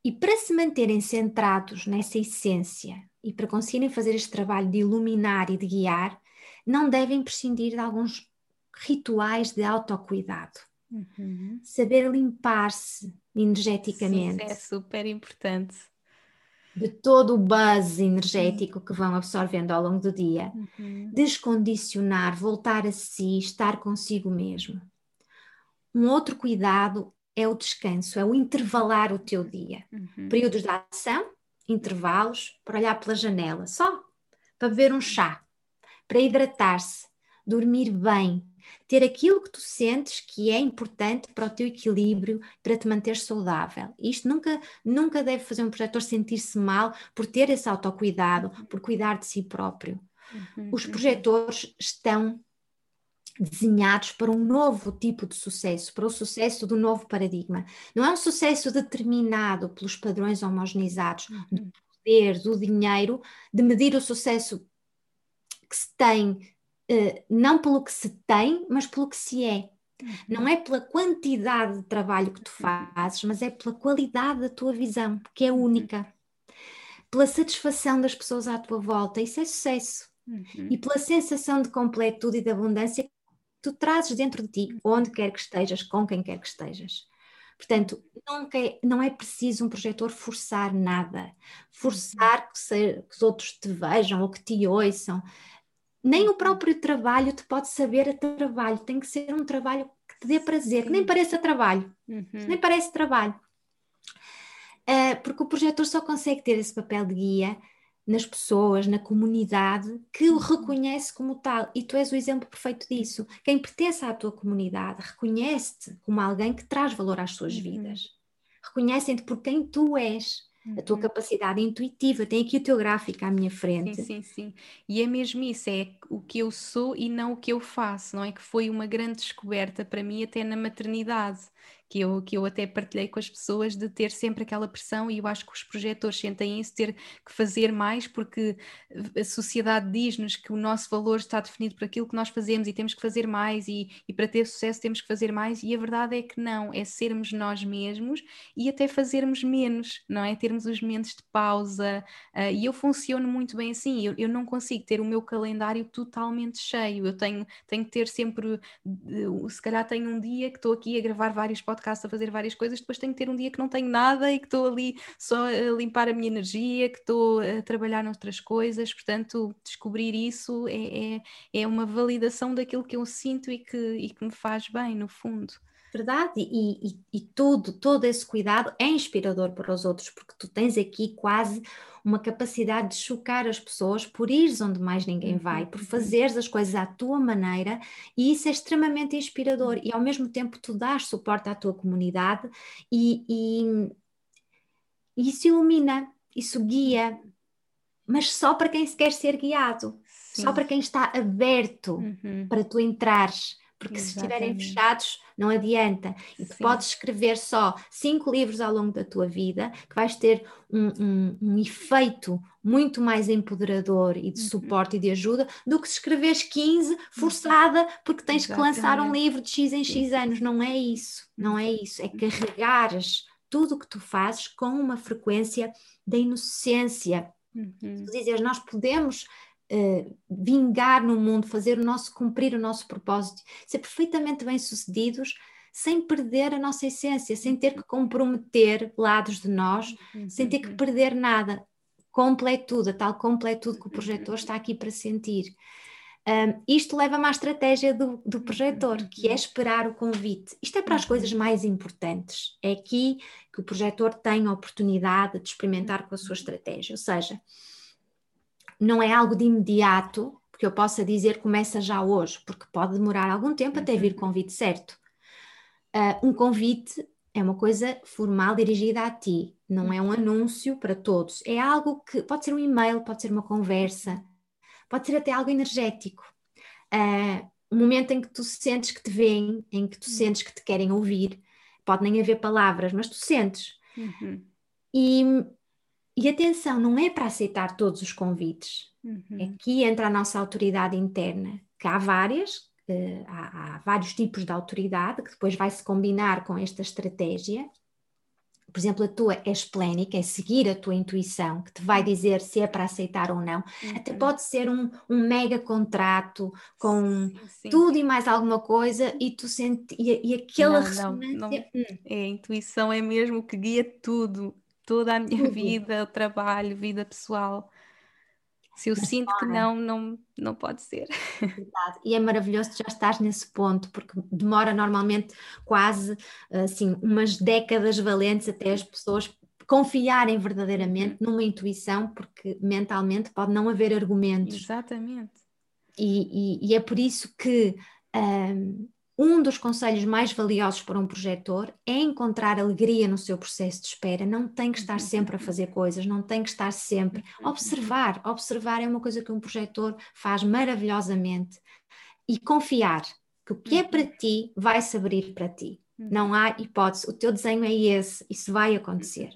e para se manterem centrados nessa essência e para conseguirem fazer este trabalho de iluminar e de guiar, não devem prescindir de alguns rituais de autocuidado. Uhum. Saber limpar-se energeticamente. Sim, é super importante. De todo o buzz energético uhum. que vão absorvendo ao longo do dia. Uhum. Descondicionar, voltar a si, estar consigo mesmo. Um outro cuidado é o descanso, é o intervalar o teu dia. Uhum. Períodos de ação, intervalos, para olhar pela janela, só para beber um chá, para hidratar-se, dormir bem, ter aquilo que tu sentes que é importante para o teu equilíbrio, para te manter saudável. Isto nunca, nunca deve fazer um projetor sentir-se mal por ter esse autocuidado, por cuidar de si próprio. Uhum. Os uhum. projetores estão desenhados para um novo tipo de sucesso, para o sucesso do novo paradigma. Não é um sucesso determinado pelos padrões homogeneizados uhum. do poderes, o dinheiro de medir o sucesso que se tem, eh, não pelo que se tem, mas pelo que se é. Não é pela quantidade de trabalho que tu fazes, mas é pela qualidade da tua visão, que é única. Pela satisfação das pessoas à tua volta, isso é sucesso. Uhum. E pela sensação de completude e de abundância que tu trazes dentro de ti, onde quer que estejas, com quem quer que estejas. Portanto, nunca é, não é preciso um projetor forçar nada, forçar que, se, que os outros te vejam ou que te ouçam. Nem o próprio trabalho te pode saber a trabalho, tem que ser um trabalho que te dê prazer, que nem pareça trabalho, uhum. nem parece trabalho. Uh, porque o projetor só consegue ter esse papel de guia nas pessoas, na comunidade, que o uhum. reconhece como tal. E tu és o exemplo perfeito disso. Quem pertence à tua comunidade reconhece-te como alguém que traz valor às suas uhum. vidas. Reconhecem-te por quem tu és a tua uhum. capacidade intuitiva. Tem aqui o teu gráfico à minha frente. Sim, sim, sim. E é mesmo isso, é o que eu sou e não o que eu faço, não é? Que foi uma grande descoberta para mim até na maternidade que eu, que eu até partilhei com as pessoas de ter sempre aquela pressão, e eu acho que os projetores sentem isso, ter que fazer mais, porque a sociedade diz-nos que o nosso valor está definido por aquilo que nós fazemos e temos que fazer mais, e, e para ter sucesso temos que fazer mais, e a verdade é que não, é sermos nós mesmos e até fazermos menos, não é? Termos os momentos de pausa, uh, e eu funciono muito bem assim, eu, eu não consigo ter o meu calendário totalmente cheio, eu tenho, tenho que ter sempre, se calhar tenho um dia que estou aqui a gravar vários podcasts podcast a fazer várias coisas, depois tenho que ter um dia que não tenho nada e que estou ali só a limpar a minha energia, que estou a trabalhar noutras coisas, portanto, descobrir isso é, é, é uma validação daquilo que eu sinto e que, e que me faz bem, no fundo. Verdade, e, e, e tudo, todo esse cuidado é inspirador para os outros, porque tu tens aqui quase uma capacidade de chocar as pessoas por ires onde mais ninguém vai, por uhum. fazeres as coisas à tua maneira, e isso é extremamente inspirador. E ao mesmo tempo tu dás suporte à tua comunidade e, e, e isso ilumina, isso guia, mas só para quem se quer ser guiado, Sim. só para quem está aberto uhum. para tu entrares porque Exatamente. se estiverem fechados não adianta. E tu podes escrever só cinco livros ao longo da tua vida, que vais ter um, um, um efeito muito mais empoderador e de uhum. suporte e de ajuda do que se escreveres 15 forçada porque tens Exatamente. que lançar um livro de X em X anos. Não é isso, não é isso. É carregares tudo o que tu fazes com uma frequência da inocência. Uhum. Tu dizes, nós podemos uh, vingar no mundo, fazer o nosso, cumprir o nosso propósito, ser perfeitamente bem-sucedidos, sem perder a nossa essência, sem ter que comprometer lados de nós, uhum. sem ter que perder nada. Completude, a tal completude que o projetor está aqui para sentir. Um, isto leva-me à estratégia do, do projetor, que é esperar o convite. Isto é para as coisas mais importantes. É aqui que o projetor tem a oportunidade de experimentar com a sua estratégia. Ou seja, não é algo de imediato, porque eu possa dizer começa já hoje, porque pode demorar algum tempo até vir o uhum. convite certo. Uh, um convite é uma coisa formal dirigida a ti, não é um anúncio para todos. É algo que pode ser um e-mail, pode ser uma conversa, pode ser até algo energético. Uh, um momento em que tu sentes que te veem, em que tu uhum. sentes que te querem ouvir, pode nem haver palavras, mas tu sentes. Uhum. E e atenção, não é para aceitar todos os convites. Uhum. Aqui entra a nossa autoridade interna, que há várias, uh, há, há, vários tipos de autoridade, que depois vai se combinar com esta estratégia. Por exemplo, a tua é esplénica, é seguir a tua intuição, que te vai dizer se é para aceitar ou não. Uhum. Até pode ser um, um mega contrato com sim, sim. tudo e mais alguma coisa, e tu sentes. E, e aquela não, ressonância. Não, não. Hum. É, a intuição é mesmo que guia tudo toda a minha vida, o trabalho, vida pessoal. Se eu sinto que não, não, não pode ser. [laughs] Verdade. E é maravilhoso já estás nesse ponto, porque demora normalmente quase assim umas décadas valentes até as pessoas confiarem verdadeiramente uhum. numa intuição, porque mentalmente pode não haver argumentos. Exatamente. E, e, e é por isso que um, um dos conselhos mais valiosos para um projetor é encontrar alegria no seu processo de espera. Não tem que estar sempre a fazer coisas, não tem que estar sempre. Observar. Observar é uma coisa que um projetor faz maravilhosamente. E confiar que o que é para ti vai se abrir para ti. Não há hipótese. O teu desenho é esse, isso vai acontecer.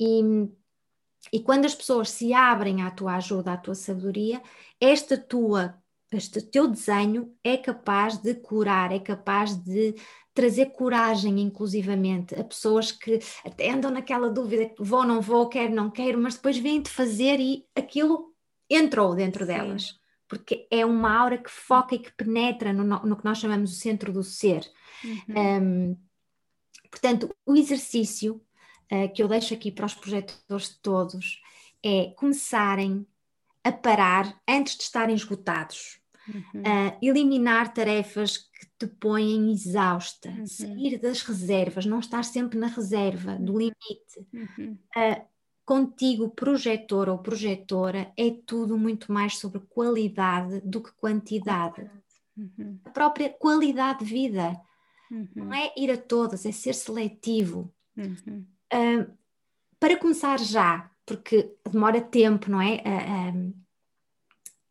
E E quando as pessoas se abrem à tua ajuda, à tua sabedoria, esta tua, este teu desenho é capaz de curar, é capaz de trazer coragem, inclusivamente, a pessoas que até andam naquela dúvida: vou, não vou, quero, não quero, mas depois vêm-te fazer e aquilo entrou dentro Sim. delas. Porque é uma aura que foca e que penetra no, no que nós chamamos o centro do ser. Uhum. Um, portanto, o exercício uh, que eu deixo aqui para os projetores todos é começarem a parar antes de estarem esgotados. Uhum. Uh, eliminar tarefas que te põem exausta, uhum. sair das reservas, não estar sempre na reserva, do uhum. limite. Uhum. Uh, contigo, projetor ou projetora, é tudo muito mais sobre qualidade do que quantidade. Uhum. A própria qualidade de vida. Não é ir a todas, é ser seletivo. Uh, para começar já, porque demora tempo, não é? Uh,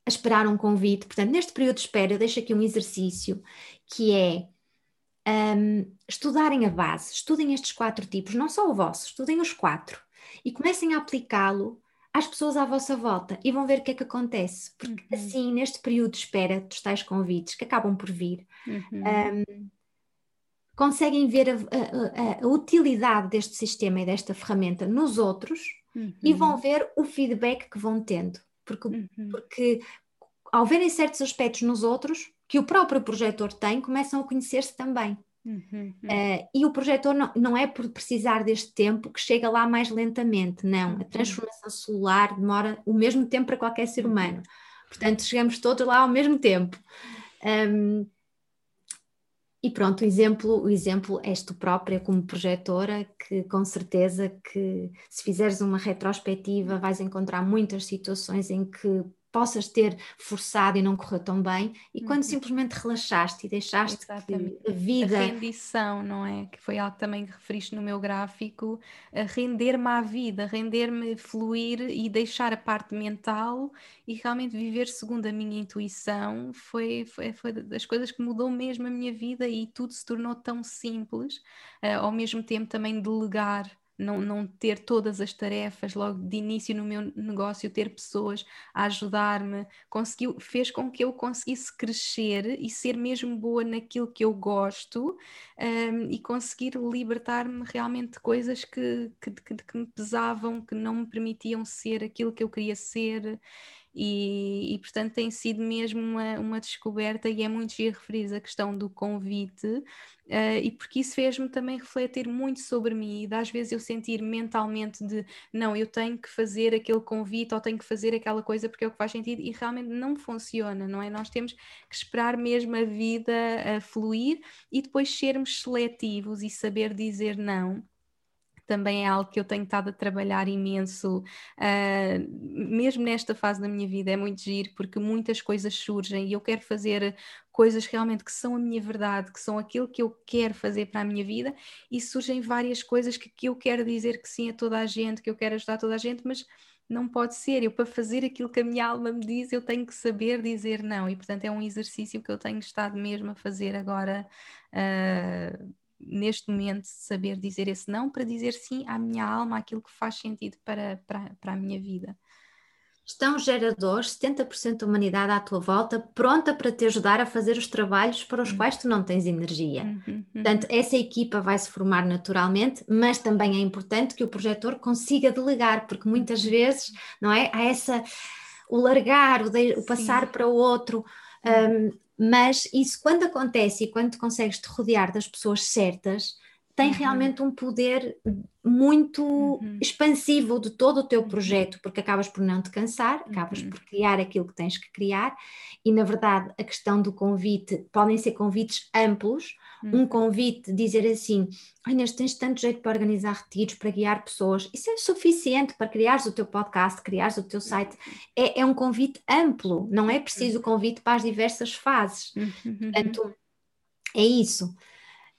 a esperar um convite. Portanto, neste período de espera, eu deixo aqui um exercício que é um, estudarem a base, estudem estes quatro tipos, não só o vosso, estudem os quatro e comecem a aplicá-lo às pessoas à vossa volta e vão ver o que é que acontece. Porque uhum. assim, neste período de espera dos tais convites que acabam por vir, uhum. um, conseguem ver a, a, a, utilidade deste sistema e desta ferramenta nos outros uhum. e vão ver o feedback que vão tendo. Porque, uhum. porque ao verem certos aspectos nos outros, que o próprio projetor tem, começam a conhecer-se também. Uhum. Uh, e o projetor não, não é por precisar deste tempo que chega lá mais lentamente, não. A uhum. transformação celular demora o mesmo tempo para qualquer ser humano. Portanto, chegamos todos lá ao mesmo tempo. Um, e pronto, o exemplo, o exemplo és tu própria como projetora, que com certeza que se fizeres uma retrospectiva vais encontrar muitas situações em que possas ter forçado e não correu tão bem, e quando uhum. simplesmente relaxaste e deixaste Exatamente. que a vida. A rendição, não é? Que foi algo também que referiste no meu gráfico, render-me à vida, render-me, fluir e deixar a parte mental e realmente viver segundo a minha intuição foi, foi, foi das coisas que mudou mesmo a minha vida e tudo se tornou tão simples, uh, ao mesmo tempo também delegar não, não ter todas as tarefas logo de início no meu negócio, ter pessoas a ajudar-me, conseguiu, fez com que eu conseguisse crescer e ser mesmo boa naquilo que eu gosto um, e conseguir libertar-me realmente de coisas que, que, que, que me pesavam, que não me permitiam ser aquilo que eu queria ser. E, e, portanto tem sido mesmo uma, uma descoberta e é muito giro referir a questão do convite uh, e porque isso fez-me também refletir muito sobre mim e às vezes eu sentir mentalmente de não, eu tenho que fazer aquele convite ou tenho que fazer aquela coisa porque é o que faz sentido e realmente não funciona, não é? Nós temos que esperar mesmo a vida a fluir e depois sermos seletivos e saber dizer não também é algo que eu tenho estado a trabalhar imenso, uh, mesmo nesta fase da minha vida, é muito giro, porque muitas coisas surgem e eu quero fazer coisas realmente que são a minha verdade, que são aquilo que eu quero fazer para a minha vida, e surgem várias coisas que, que eu quero dizer que sim a toda a gente, que eu quero ajudar toda a gente, mas não pode ser. Eu, para fazer aquilo que a minha alma me diz, eu tenho que saber dizer não. E, portanto, é um exercício que eu tenho estado mesmo a fazer agora. Uh, neste momento saber dizer esse não para dizer sim à minha alma, aquilo que faz sentido para, para, para a minha vida. Estão geradores, 70% da humanidade à tua volta, pronta para te ajudar a fazer os trabalhos para os uhum. quais tu não tens energia. Uhum, uhum. Portanto, essa equipa vai se formar naturalmente, mas também é importante que o projetor consiga delegar, porque muitas uhum. vezes, não é? Há essa, o largar, o, de, o passar para o outro. Um, mas isso, quando acontece e quando consegues te rodear das pessoas certas, tem uhum. realmente um poder muito uhum. expansivo de todo o teu uhum. projeto, porque acabas por não te cansar, acabas uhum. por criar aquilo que tens que criar, e na verdade a questão do convite, podem ser convites amplos, um uhum. convite, dizer assim, Inês, tens tanto jeito para organizar retiros, para guiar pessoas, isso é suficiente para criares o teu podcast, criares o teu site, é, é um convite amplo, não é preciso o convite para as diversas fases, portanto, é isso.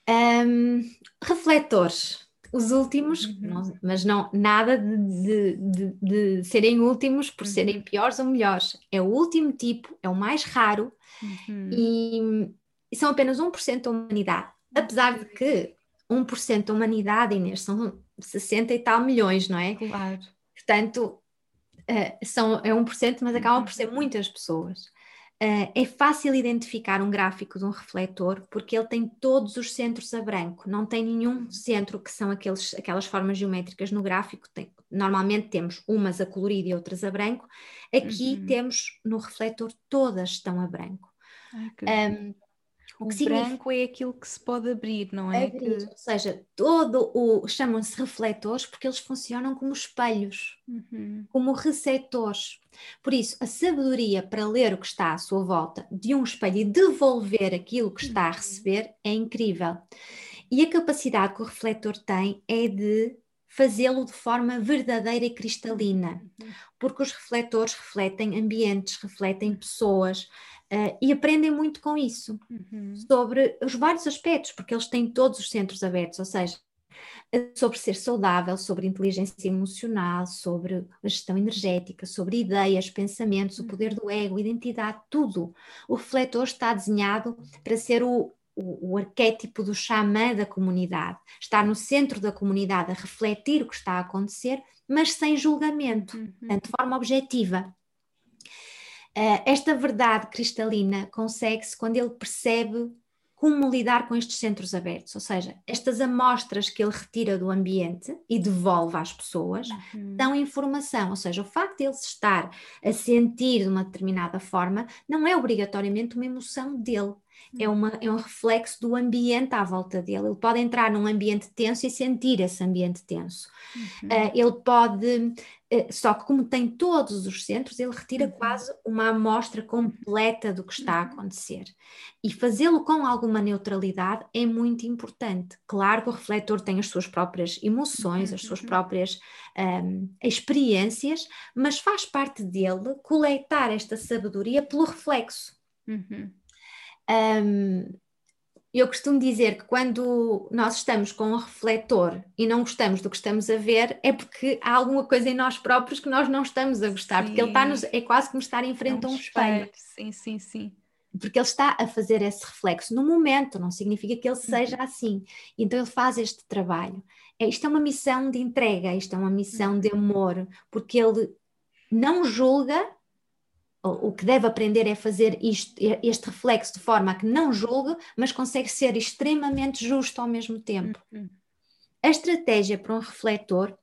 Um, refletores, os últimos, uhum. não, mas não nada de, de, de, serem últimos por uhum. serem piores ou melhores. É o último tipo, é o mais raro uhum. e, são apenas 1% da humanidade. Apesar de que 1% da humanidade, Inês, são 60 e tal milhões, não é? Claro. portanto, uh, são, é 1%, mas acabam por ser muitas pessoas. Uh, é fácil identificar um gráfico de um refletor porque ele tem todos os centros a branco, não tem nenhum centro que são aqueles, aquelas formas geométricas no gráfico. Tem, normalmente temos umas a colorido e outras a branco. Aqui uhum. temos no refletor todas estão a branco. um, o, o branco é aquilo que se pode abrir, não é? Abrir, que... Ou seja, todo o chamam-se refletores porque eles funcionam como espelhos, uhum. como receptores. Por isso, a sabedoria para ler o que está à sua volta de um espelho e devolver aquilo que está a uhum. receber é incrível. E a capacidade que o refletor tem é de fazê-lo de forma verdadeira e cristalina, uhum. porque os refletores refletem ambientes, refletem pessoas, Uh, e aprendem muito com isso, uhum. sobre os vários aspectos, porque eles têm todos os centros abertos, ou seja, eh, sobre ser saudável, sobre inteligência emocional, sobre a gestão energética, sobre ideias, pensamentos, o uhum. poder do ego, identidade, tudo. O refletor está desenhado para ser o, o, o, arquétipo do xamã da comunidade, estar no centro da comunidade a refletir o que está a acontecer, mas sem julgamento, uhum. de forma objetiva. Uh, esta verdade cristalina consegue-se quando ele percebe como lidar com estes centros abertos, ou seja, estas amostras que ele retira do ambiente e devolve às pessoas uhum. dão informação, ou seja, o facto de ele se estar a sentir de uma determinada forma não é obrigatoriamente uma emoção dele, é, uma, é um reflexo do ambiente à volta dele. Ele pode entrar num ambiente tenso e sentir esse ambiente tenso. Uhum. Uh, ele pode, uh, só que como tem todos os centros, ele retira uhum. quase uma amostra completa do que está a uhum. acontecer. E fazê-lo com alguma neutralidade é muito importante. Claro que o refletor tem as suas próprias emoções, as suas uhum. próprias um, experiências, mas faz parte dele coletar esta sabedoria pelo reflexo. Uhum. Um, eu costumo dizer que quando nós estamos com um refletor e não gostamos do que estamos a ver, é porque há alguma coisa em nós próprios que nós não estamos a gostar, sim. porque ele está nos, é quase como estar em frente é um a um espelho. Sim, sim, sim. Porque ele está a fazer esse reflexo no momento, não significa que ele seja uhum. assim. Então ele faz este trabalho. É, isto é uma missão de entrega, isto é uma missão de amor, porque ele não julga o que deve aprender é fazer isto, este reflexo de forma a que não julgue, mas consegue ser extremamente justo ao mesmo tempo. Uhum. A estratégia para um refletor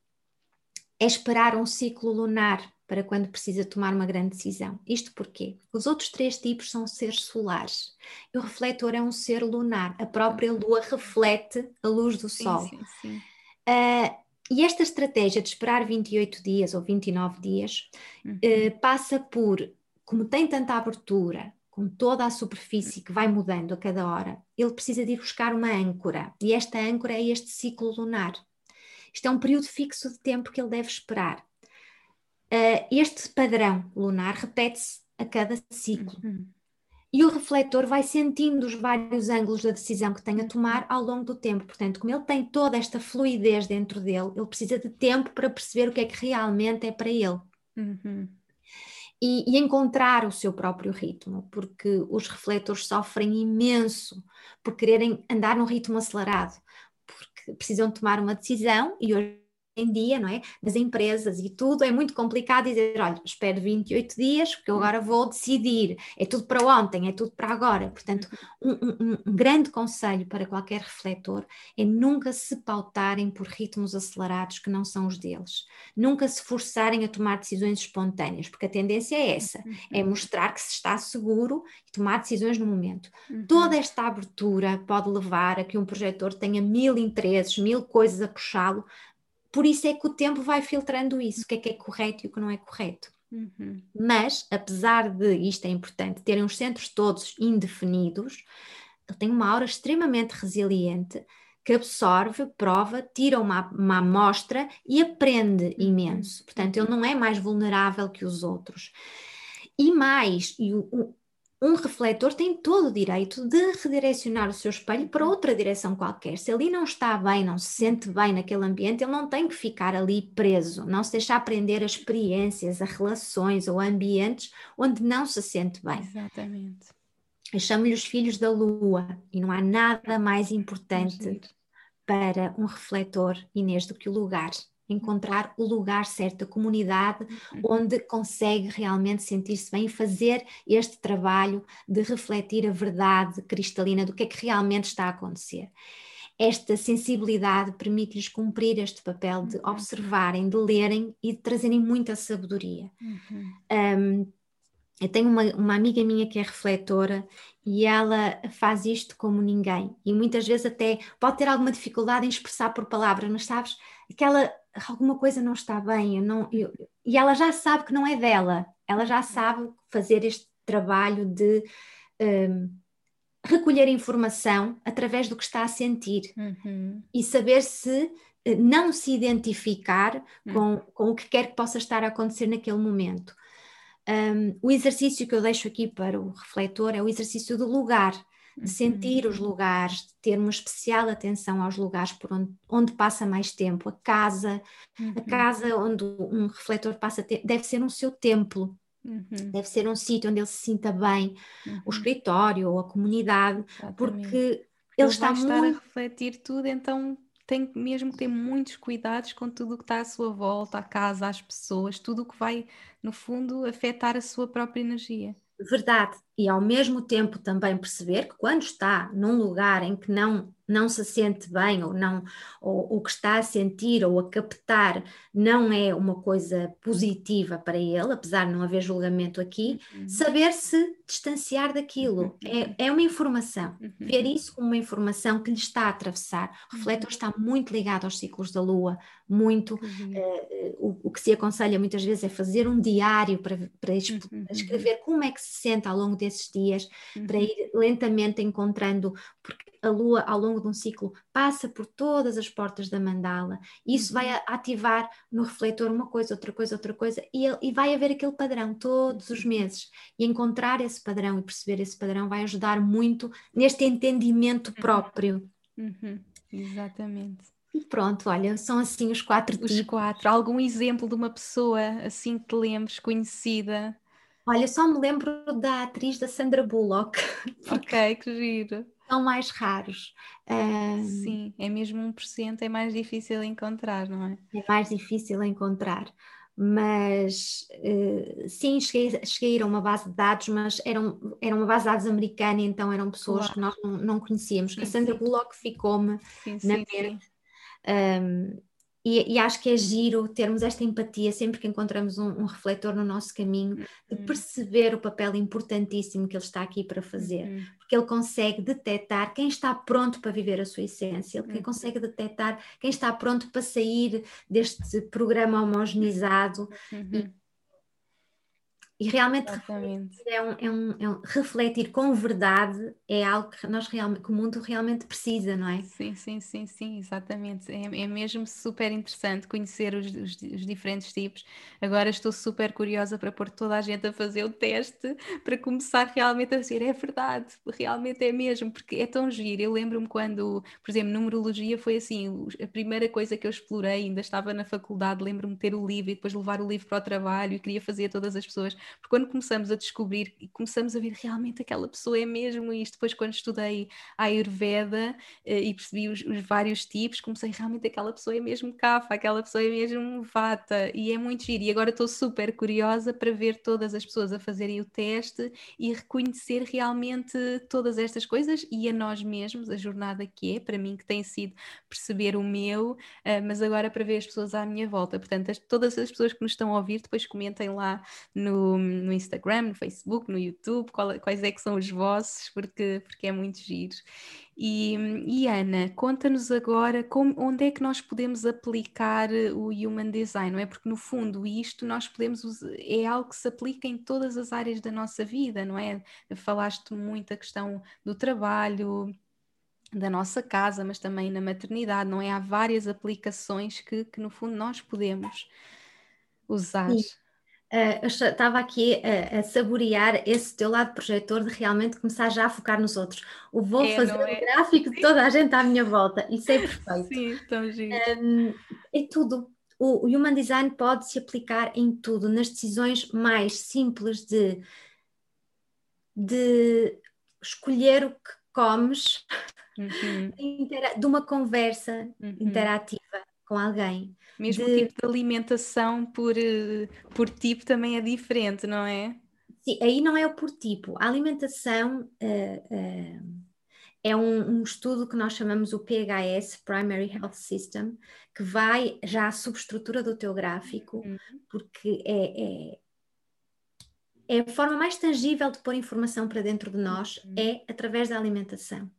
é esperar um ciclo lunar para quando precisa tomar uma grande decisão. Isto porque os outros três tipos são seres solares. E o refletor é um ser lunar. A própria lua reflete a luz do sim, sol. Sim, sim. Uh, e esta estratégia de esperar 28 dias ou 29 dias uhum. uh, passa por como tem tanta abertura, com toda a superfície que vai mudando a cada hora, ele precisa de ir buscar uma âncora. E esta âncora é este ciclo lunar. Isto é um período fixo de tempo que ele deve esperar. Uh, este padrão lunar repete-se a cada ciclo. Uhum. E o refletor vai sentindo os vários ângulos da decisão que tem a tomar ao longo do tempo. Portanto, como ele tem toda esta fluidez dentro dele, ele precisa de tempo para perceber o que é que realmente é para ele. Uhum e, e, encontrar o seu próprio ritmo, porque os refletores sofrem imenso por quererem andar num ritmo acelerado, porque precisam tomar uma decisão e hoje em dia, não é? Das empresas e tudo, é muito complicado dizer, olha, espero 28 dias, porque eu agora vou decidir, é tudo para ontem, é tudo para agora. Portanto, um, um, um grande conselho para qualquer refletor é nunca se pautarem por ritmos acelerados que não são os deles. Nunca se forçarem a tomar decisões espontâneas, porque a tendência é essa, é uhum. mostrar que se está seguro e tomar decisões no momento. Uhum. Toda esta abertura pode levar a que um projetor tenha mil interesses, mil coisas a puxá-lo, por isso é que o tempo vai filtrando isso, o que é que é correto e o que não é correto. Uhum. Mas, apesar de isto é importante, terem os centros todos indefinidos, ele tem uma aura extremamente resiliente que absorve, prova, tira uma, uma amostra e aprende uhum. imenso. Portanto, ele não é mais vulnerável que os outros. E mais, e o, um refletor tem todo o direito de redirecionar o seu espelho para outra direção qualquer. Se ali não está bem, não se sente bem naquele ambiente, ele não tem que ficar ali preso, não se deixar aprender as experiências, as relações ou ambientes onde não se sente bem. Exatamente. Eu chamo-lhe os filhos da lua e não há nada mais importante para um refletor, Inês, do que o lugar. Encontrar o lugar certo, a comunidade uhum. onde consegue realmente sentir-se bem e fazer este trabalho de refletir a verdade cristalina do que é que realmente está a acontecer. Esta sensibilidade permite-lhes cumprir este papel de uhum. observarem, de lerem e de trazerem muita sabedoria. Uhum. Um, eu tenho uma, uma, amiga minha que é refletora e ela faz isto como ninguém. E muitas vezes até pode ter alguma dificuldade em expressar por palavras, mas sabes, aquela alguma coisa não está bem. Eu não, eu, e ela já sabe que não é dela, ela já sabe fazer este trabalho de um, recolher informação através do que está a sentir uhum. e saber se eh, não se identificar uhum. com, com o que quer que possa estar a acontecer naquele momento. Um, o exercício que eu deixo aqui para o refletor é o exercício do lugar, de sentir os uhum. lugares, de ter uma especial atenção aos lugares por onde, onde passa mais tempo. A casa, uhum. a casa onde um refletor passa tempo, deve ser um seu templo. Uhum. Deve ser um sítio onde ele se sinta bem, uhum. o escritório ou a comunidade, Exatamente. porque ele, ele está vai estar muito... a refletir tudo, então tem mesmo que ter muitos cuidados com tudo o que está à sua volta, a casa, as pessoas, tudo o que vai, no fundo, afetar a sua própria energia. Verdade, e ao mesmo tempo também perceber que quando está num lugar em que não não se sente bem ou não ou o que está a sentir ou a captar não é uma coisa positiva para ele, apesar de não haver julgamento aqui, uhum. saber se distanciar daquilo uhum. é, é uma informação, uhum. ver isso como uma informação que lhe está a atravessar. O refletor uhum. está muito ligado aos ciclos da lua, muito. Uh, o, o, que se aconselha muitas vezes é fazer um diário para, para uhum. escrever como é que se sente ao longo desses dias, para ir lentamente encontrando, porque a lua ao longo de um ciclo passa por todas as portas da mandala, e isso vai uhum. ativar no refletor uma coisa, outra coisa, outra coisa, e, e vai haver aquele padrão todos os meses. E encontrar esse padrão e perceber esse padrão vai ajudar muito neste entendimento próprio. Uhum. Exatamente. E pronto, olha, são assim os quatro os tipos. quatro. Algum exemplo de uma pessoa assim que te lembres, conhecida? Olha, só me lembro da atriz da Sandra Bullock. [laughs] Ok, que giro. São mais raros. Um, Sim, é mesmo 1%, é mais difícil encontrar, não é? É mais difícil encontrar. Mas uh, sim, cheguei, cheguei a ir a uma base de dados, mas eram, era uma base de dados americana, então eram pessoas claro. que nós não, não conhecíamos. Sim, a Sandra Bullock ficou-me na mente. Um, e, e, acho que é giro termos esta empatia sempre que encontramos um, um, refletor no nosso caminho, de uhum. perceber o papel importantíssimo que ele está aqui para fazer, uhum. porque ele consegue detectar quem está pronto para viver a sua essência, ele uhum. consegue detectar quem está pronto para sair deste programa homogeneizado e uhum. E realmente é um, é, um, é um, refletir com verdade é algo que, nós realmente, que o mundo realmente precisa, não é? Sim, sim, sim, sim, exatamente. É, é mesmo super interessante conhecer os, os, os, diferentes tipos. Agora estou super curiosa para pôr toda a gente a fazer o teste para começar realmente a dizer é verdade, realmente é mesmo, porque é tão giro. Eu lembro-me quando, por exemplo, numerologia foi assim, a primeira coisa que eu explorei, ainda estava na faculdade, lembro-me de ter o livro e depois levar o livro para o trabalho e queria fazer todas as pessoas porque quando começamos a descobrir e começamos a ver realmente aquela pessoa é mesmo isto, depois quando estudei a Ayurveda eh, e percebi os, os, vários tipos, comecei realmente aquela pessoa é mesmo Kapha, aquela pessoa é mesmo Vata e é muito giro. E agora estou super curiosa para ver todas as pessoas a fazerem o teste e reconhecer realmente todas estas coisas e a nós mesmos, a jornada que é, para mim que tem sido perceber o meu, uh, mas agora para ver as pessoas à minha volta. Portanto, as, todas as pessoas que nos estão a ouvir, depois comentem lá no, no Instagram, no Facebook, no YouTube, qual, quais é que são os vossos, porque, porque é muito giro. E, e Ana, conta-nos agora como, onde é que nós podemos aplicar o Human Design, não é? Porque no fundo isto nós podemos, é algo que se aplica em todas as áreas da nossa vida, não é? Falaste muito a questão do trabalho, da nossa casa, mas também na maternidade, não é? Há várias aplicações que, que no fundo nós podemos usar. Sim. Uh, eu estava aqui a, a, saborear esse teu lado projetor de realmente começar já a focar nos outros. O vou é, fazer o é? gráfico de toda a gente à minha volta. Isso é perfeito. Sim, tão giro. Um, é tudo. O, o Human Design pode se aplicar em tudo, nas decisões mais simples de, de escolher o que comes, uhum. [laughs] de uma conversa uhum. interativa com alguém Mesmo de... o tipo de alimentação por, eh, por tipo também é diferente, não é? Sim, aí não é o por tipo. A alimentação uh, uh, é um, um, estudo que nós chamamos o PHS, Primary Health System, que vai já à subestrutura do teu gráfico, uhum. porque é, é, é, a forma mais tangível de pôr informação para dentro de nós, uhum. é através da alimentação.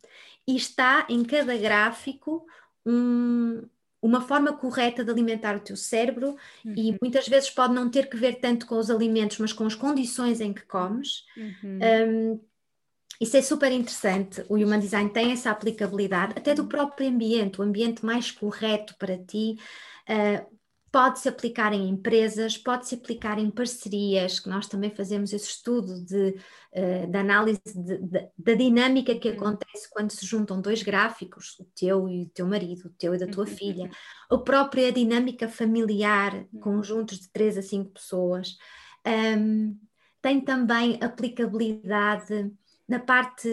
E está em cada gráfico um, uma forma correta de alimentar o teu cérebro uhum. e muitas vezes pode não ter que ver tanto com os alimentos, mas com as condições em que comes. Uhum. Um, isso é super interessante. O Human Design tem essa aplicabilidade, até do próprio ambiente, o ambiente mais correto para ti. Uh, pode-se aplicar em empresas, pode-se aplicar em parcerias, que nós também fazemos esse estudo de, uh, de análise de, de, da dinâmica que uhum. acontece quando se juntam dois gráficos, o teu e o teu marido, o teu e da tua uhum. filha, a própria dinâmica familiar, uhum. conjuntos de três a cinco pessoas. Um, tem também aplicabilidade na parte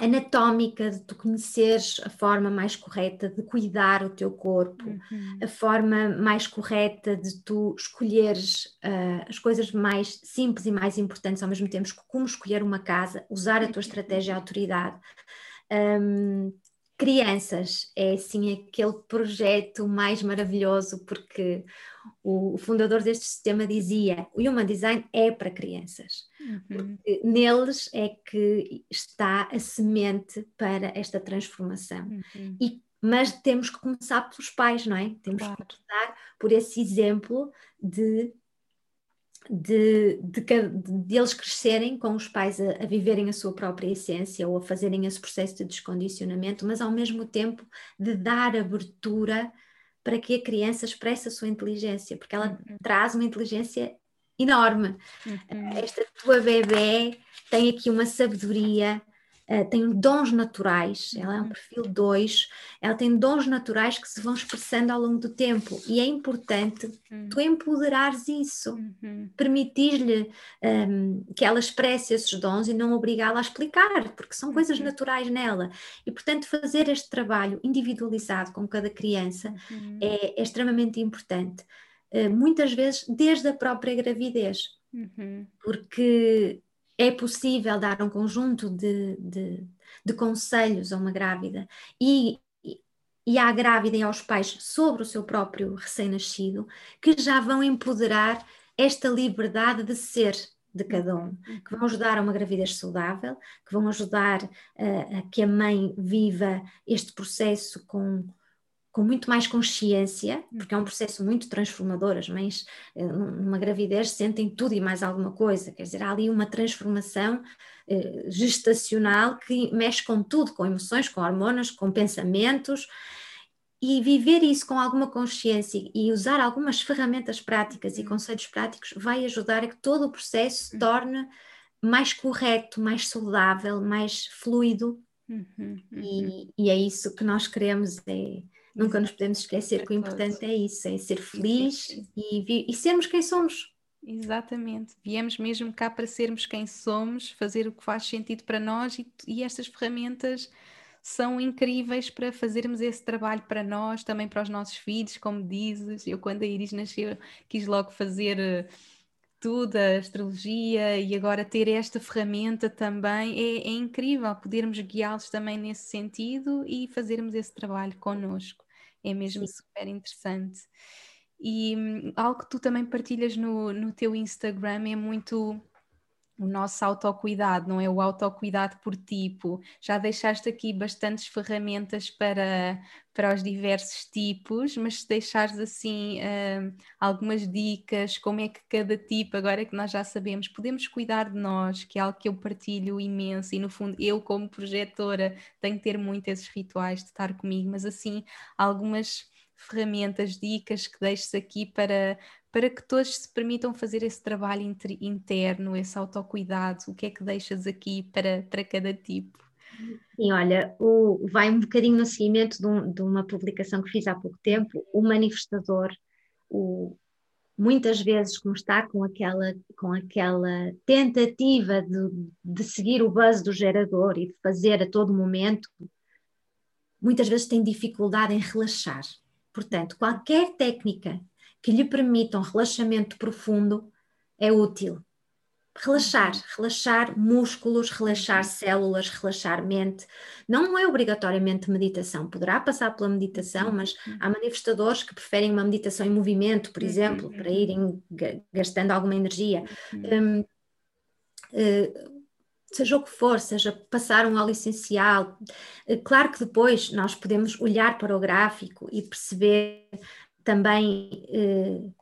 anatómica de tu conheceres a forma mais correta de cuidar o teu corpo, uhum. a forma mais correta de tu escolheres uh, as coisas mais simples e mais importantes ao mesmo tempo, como escolher uma casa, usar a tua estratégia de autoridade. Um, crianças é assim aquele projeto mais maravilhoso porque o, fundador deste sistema dizia o Human Design é para crianças uhum. neles é que está a semente para esta transformação uhum. e mas temos que começar pelos pais, não é? Temos claro. que começar por esse exemplo de de, de, de, eles crescerem com os pais a, a, viverem a sua própria essência ou a fazerem esse processo de descondicionamento, mas ao mesmo tempo de dar abertura para que a criança expresse a sua inteligência, porque ela uhum. traz uma inteligência enorme. Uhum. Esta tua bebê tem aqui uma sabedoria uh, tem dons naturais, ela é um uhum. perfil 2, ela tem dons naturais que se vão expressando ao longo do tempo e é importante uhum. tu empoderares isso, uhum. permitir-lhe um, ehm, que ela expresse esses dons e não obrigá-la a explicar, porque são coisas uhum. naturais nela. E portanto, fazer este trabalho individualizado com cada criança uhum. é, é, extremamente importante. Uh, muitas vezes desde a própria gravidez, uhum. porque é possível dar um conjunto de, de, de conselhos a uma grávida e, e à grávida e aos pais sobre o seu próprio recém-nascido que já vão empoderar esta liberdade de ser de cada um, que vão ajudar a uma gravidez saudável, que vão ajudar uh, a que a mãe viva este processo com com muito mais consciência, porque é um processo muito transformador. As mães, eh, numa gravidez, sentem tudo e mais alguma coisa, quer dizer, há ali uma transformação eh, gestacional que mexe com tudo, com emoções, com hormonas, com pensamentos. E viver isso com alguma consciência e usar algumas ferramentas práticas e uhum. conselhos práticos vai ajudar a que todo o processo se uhum. torne mais correto, mais saudável, mais fluido. Uhum, uhum. E, e, é isso que nós queremos, é Nunca nos podemos esquecer que o importante é isso, é ser feliz e, e sermos quem somos. Exatamente, viemos mesmo cá para sermos quem somos, fazer o que faz sentido para nós e, e estas ferramentas são incríveis para fazermos esse trabalho para nós, também para os nossos filhos, como dizes. Eu, quando a Iris nasceu, quis logo fazer uh, tudo, a astrologia, e agora ter esta ferramenta também. É, é incrível podermos guiá-los também nesse sentido e fazermos esse trabalho connosco é mesmo Sim. super interessante. E hum, algo que tu também partilhas no, no teu Instagram é muito o nosso autocuidado, não é? O autocuidado por tipo. Já deixaste aqui bastantes ferramentas para, para os diversos tipos, mas se deixares assim uh, algumas dicas, como é que cada tipo, agora que nós já sabemos, podemos cuidar de nós, que é algo que eu partilho imenso, e no fundo eu, como projetora, tenho que ter muito esses rituais de estar comigo, mas assim, algumas ferramentas, dicas que deixes aqui para, para que todos se permitam fazer esse trabalho interno, esse autocuidado? O que é que deixas aqui para, para cada tipo? Sim, olha, o, vai um bocadinho no seguimento de, um, de, uma publicação que fiz há pouco tempo, o manifestador, o, muitas vezes como está com aquela, com aquela tentativa de, de seguir o buzz do gerador e de fazer a todo momento, muitas vezes tem dificuldade em relaxar Portanto, qualquer técnica que lhe permita um relaxamento profundo é útil. Relaxar, uhum. relaxar músculos, relaxar uhum. células, relaxar mente. Não é obrigatoriamente meditação, poderá passar pela meditação, uhum. mas há manifestadores que preferem uma meditação em movimento, por exemplo, para irem gastando alguma energia. Um, uh, eh, seja o que for, seja passar um óleo essencial. Eh, claro que depois nós podemos olhar para o gráfico e perceber também. Uh,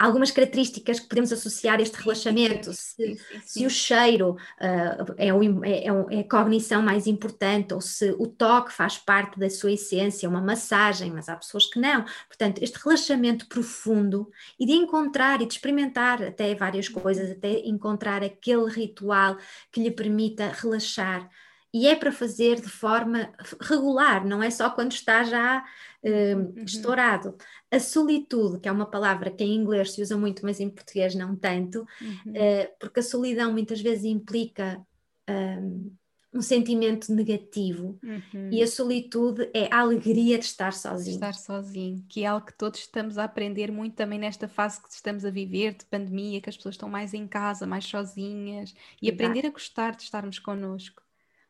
algumas características que podemos associar a este relaxamento, se, se o cheiro uh, é, o, é, é, a cognição mais importante, ou se o toque faz parte da sua essência, uma massagem, mas há pessoas que não. Portanto, este relaxamento profundo e de encontrar e de experimentar até várias coisas, até encontrar aquele ritual que lhe permita relaxar e é para fazer de forma regular, não é só quando está já uh, uhum. estourado. A solitude, que é uma palavra que em inglês se usa muito, mas em português não tanto, uhum. uh, porque a solidão muitas vezes implica um, um sentimento negativo uhum. e a solitude é a alegria de estar sozinho. Estar sozinho, que é algo que todos estamos a aprender muito também nesta fase que estamos a viver de pandemia, que as pessoas estão mais em casa, mais sozinhas e aprender a gostar de estarmos connosco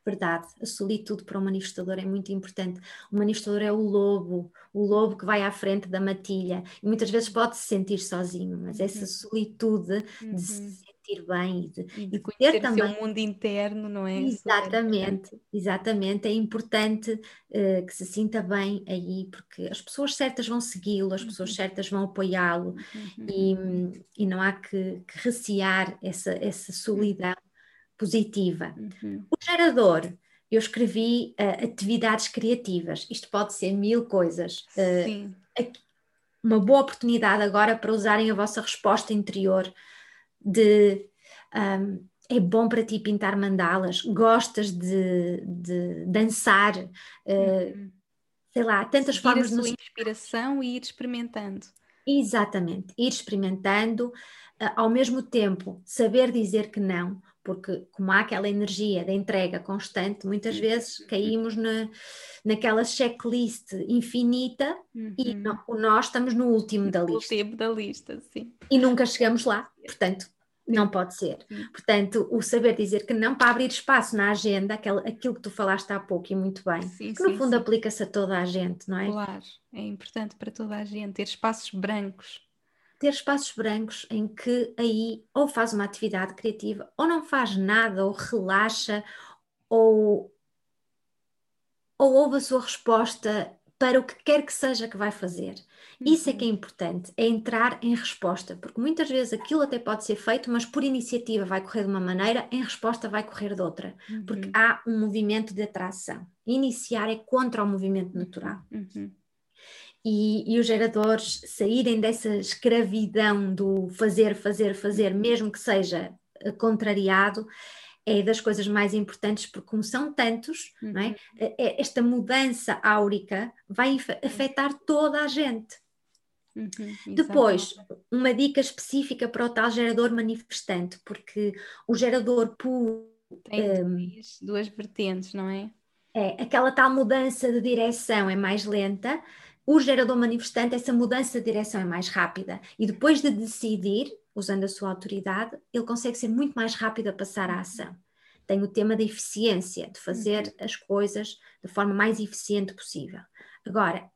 verdade, a solitude para o manifestador é muito importante. O manifestador é o lobo, o lobo que vai à frente da matilha e muitas vezes pode se sentir sozinho, mas essa uhum. solitude uhum. de se uhum. sentir bem e de, e de conhecer também o mundo interno, não é? Exatamente, exatamente. É importante uh, que se sinta bem aí, porque as pessoas certas vão segui-lo, as pessoas uhum. certas vão apoiá-lo uhum. e, e não há que, que recear essa, essa solidão positiva. Uhum. O gerador, eu escrevi uh, atividades criativas. Isto pode ser mil coisas. Uh, Sim. uma boa oportunidade agora para usarem a vossa resposta interior de um, é bom para ti pintar mandalas, gostas de, de dançar, uh, uhum. sei lá, tantas Seguir formas de sua inspiração e ir experimentando. Exatamente, ir experimentando, ao mesmo tempo saber dizer que não, porque como há aquela energia da entrega constante, muitas vezes caímos na, naquela checklist infinita uhum. e não, nós estamos no último da lista. O da lista, sim. E nunca chegamos lá, portanto, não pode ser. Portanto, o saber dizer que não para abrir espaço na agenda, aquilo, aquilo que tu falaste há pouco e muito bem, sim, que no sim, fundo aplica-se a toda a gente, não é? Claro, é importante para toda a gente ter espaços brancos ter espaços brancos em que aí ou faz uma atividade criativa ou não faz nada, ou relaxa, ou, ou ouve a sua resposta para o que quer que seja que vai fazer. Isso é que é uhum. importante, é entrar em resposta, porque muitas vezes aquilo até pode ser feito, mas por iniciativa vai correr de uma maneira, em resposta vai correr de outra, uhum. porque há um movimento de atração. Iniciar é contra o movimento natural. Uhum e, e, os geradores saírem dessa escravidão do fazer, fazer, fazer, mesmo que seja eh, contrariado, é das coisas mais importantes, porque como são tantos, uhum. não é? Uhum. Eh, eh, esta mudança áurica vai afetar toda a gente. Uhum, Depois, uma dica específica para o tal gerador manifestante, porque o gerador puro tem um, duas, duas vertentes, não é? É, aquela tal mudança de direção é mais lenta, o gerador manifestante, essa mudança de direção é mais rápida e depois de decidir, usando a sua autoridade, ele consegue ser muito mais rápido a passar à ação. Tem o tema da eficiência, de fazer uhum. as coisas de forma mais eficiente possível. Agora,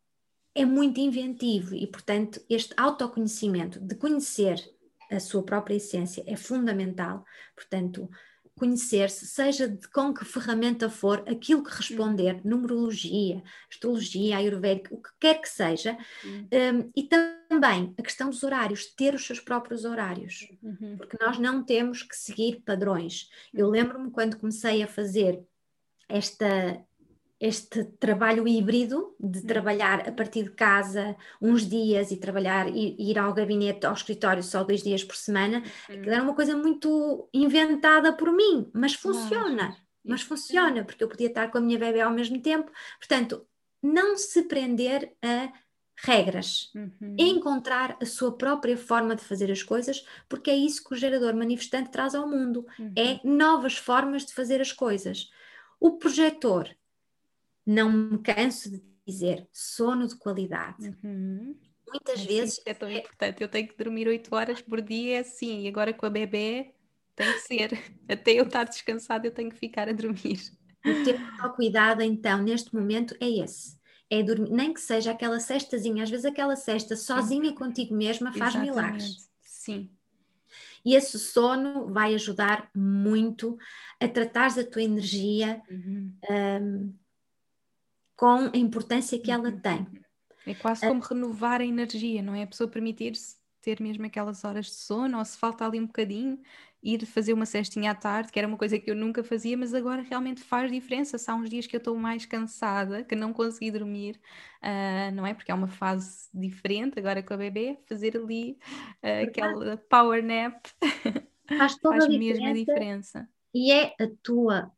é muito inventivo e, portanto, este autoconhecimento de conhecer a sua própria essência é fundamental. Portanto, conhecer-se, seja de com que ferramenta for, aquilo que responder, numerologia, astrologia, ayurvédica, o que quer que seja, um, e também a questão dos horários, ter os seus próprios horários, uhum. porque nós não temos que seguir padrões. Eu uhum. lembro-me quando comecei a fazer esta este trabalho híbrido de hum. trabalhar a partir de casa uns dias e trabalhar e ir ao gabinete, ao escritório só dois dias por semana, uhum. era uma coisa muito inventada por mim, mas funciona, mas funciona, porque eu podia estar com a minha bebê ao mesmo tempo, portanto, não se prender a regras, uhum. encontrar a sua própria forma de fazer as coisas, porque é isso que o gerador manifestante traz ao mundo, uhum. é novas formas de fazer as coisas. O projetor não me canso de dizer sono de qualidade. Uhum. Muitas é vezes. é tão é... importante. Eu tenho que dormir 8 horas por dia, sim, e agora com a bebê tem que ser. [laughs] Até eu estar descansada, eu tenho que ficar a dormir. O teu cuidado, então, neste momento, é esse. É dormir, nem que seja aquela cestazinha, às vezes aquela cesta sozinha contigo mesma faz Exatamente. milagres. Sim. E esse sono vai ajudar muito a tratar a tua energia uhum. um, com a importância que ela uhum. tem. É quase como renovar a energia, não é? A pessoa permitir-se ter mesmo aquelas horas de sono, ou se falta ali um bocadinho, ir fazer uma cestinha à tarde, que era uma coisa que eu nunca fazia, mas agora realmente faz diferença. Se há uns dias que eu estou mais cansada, que não consegui dormir, uh, não é? Porque é uma fase diferente agora com a bebê, fazer ali uh, aquela power nap [laughs] faz, toda faz a mesmo a diferença. E é a tua,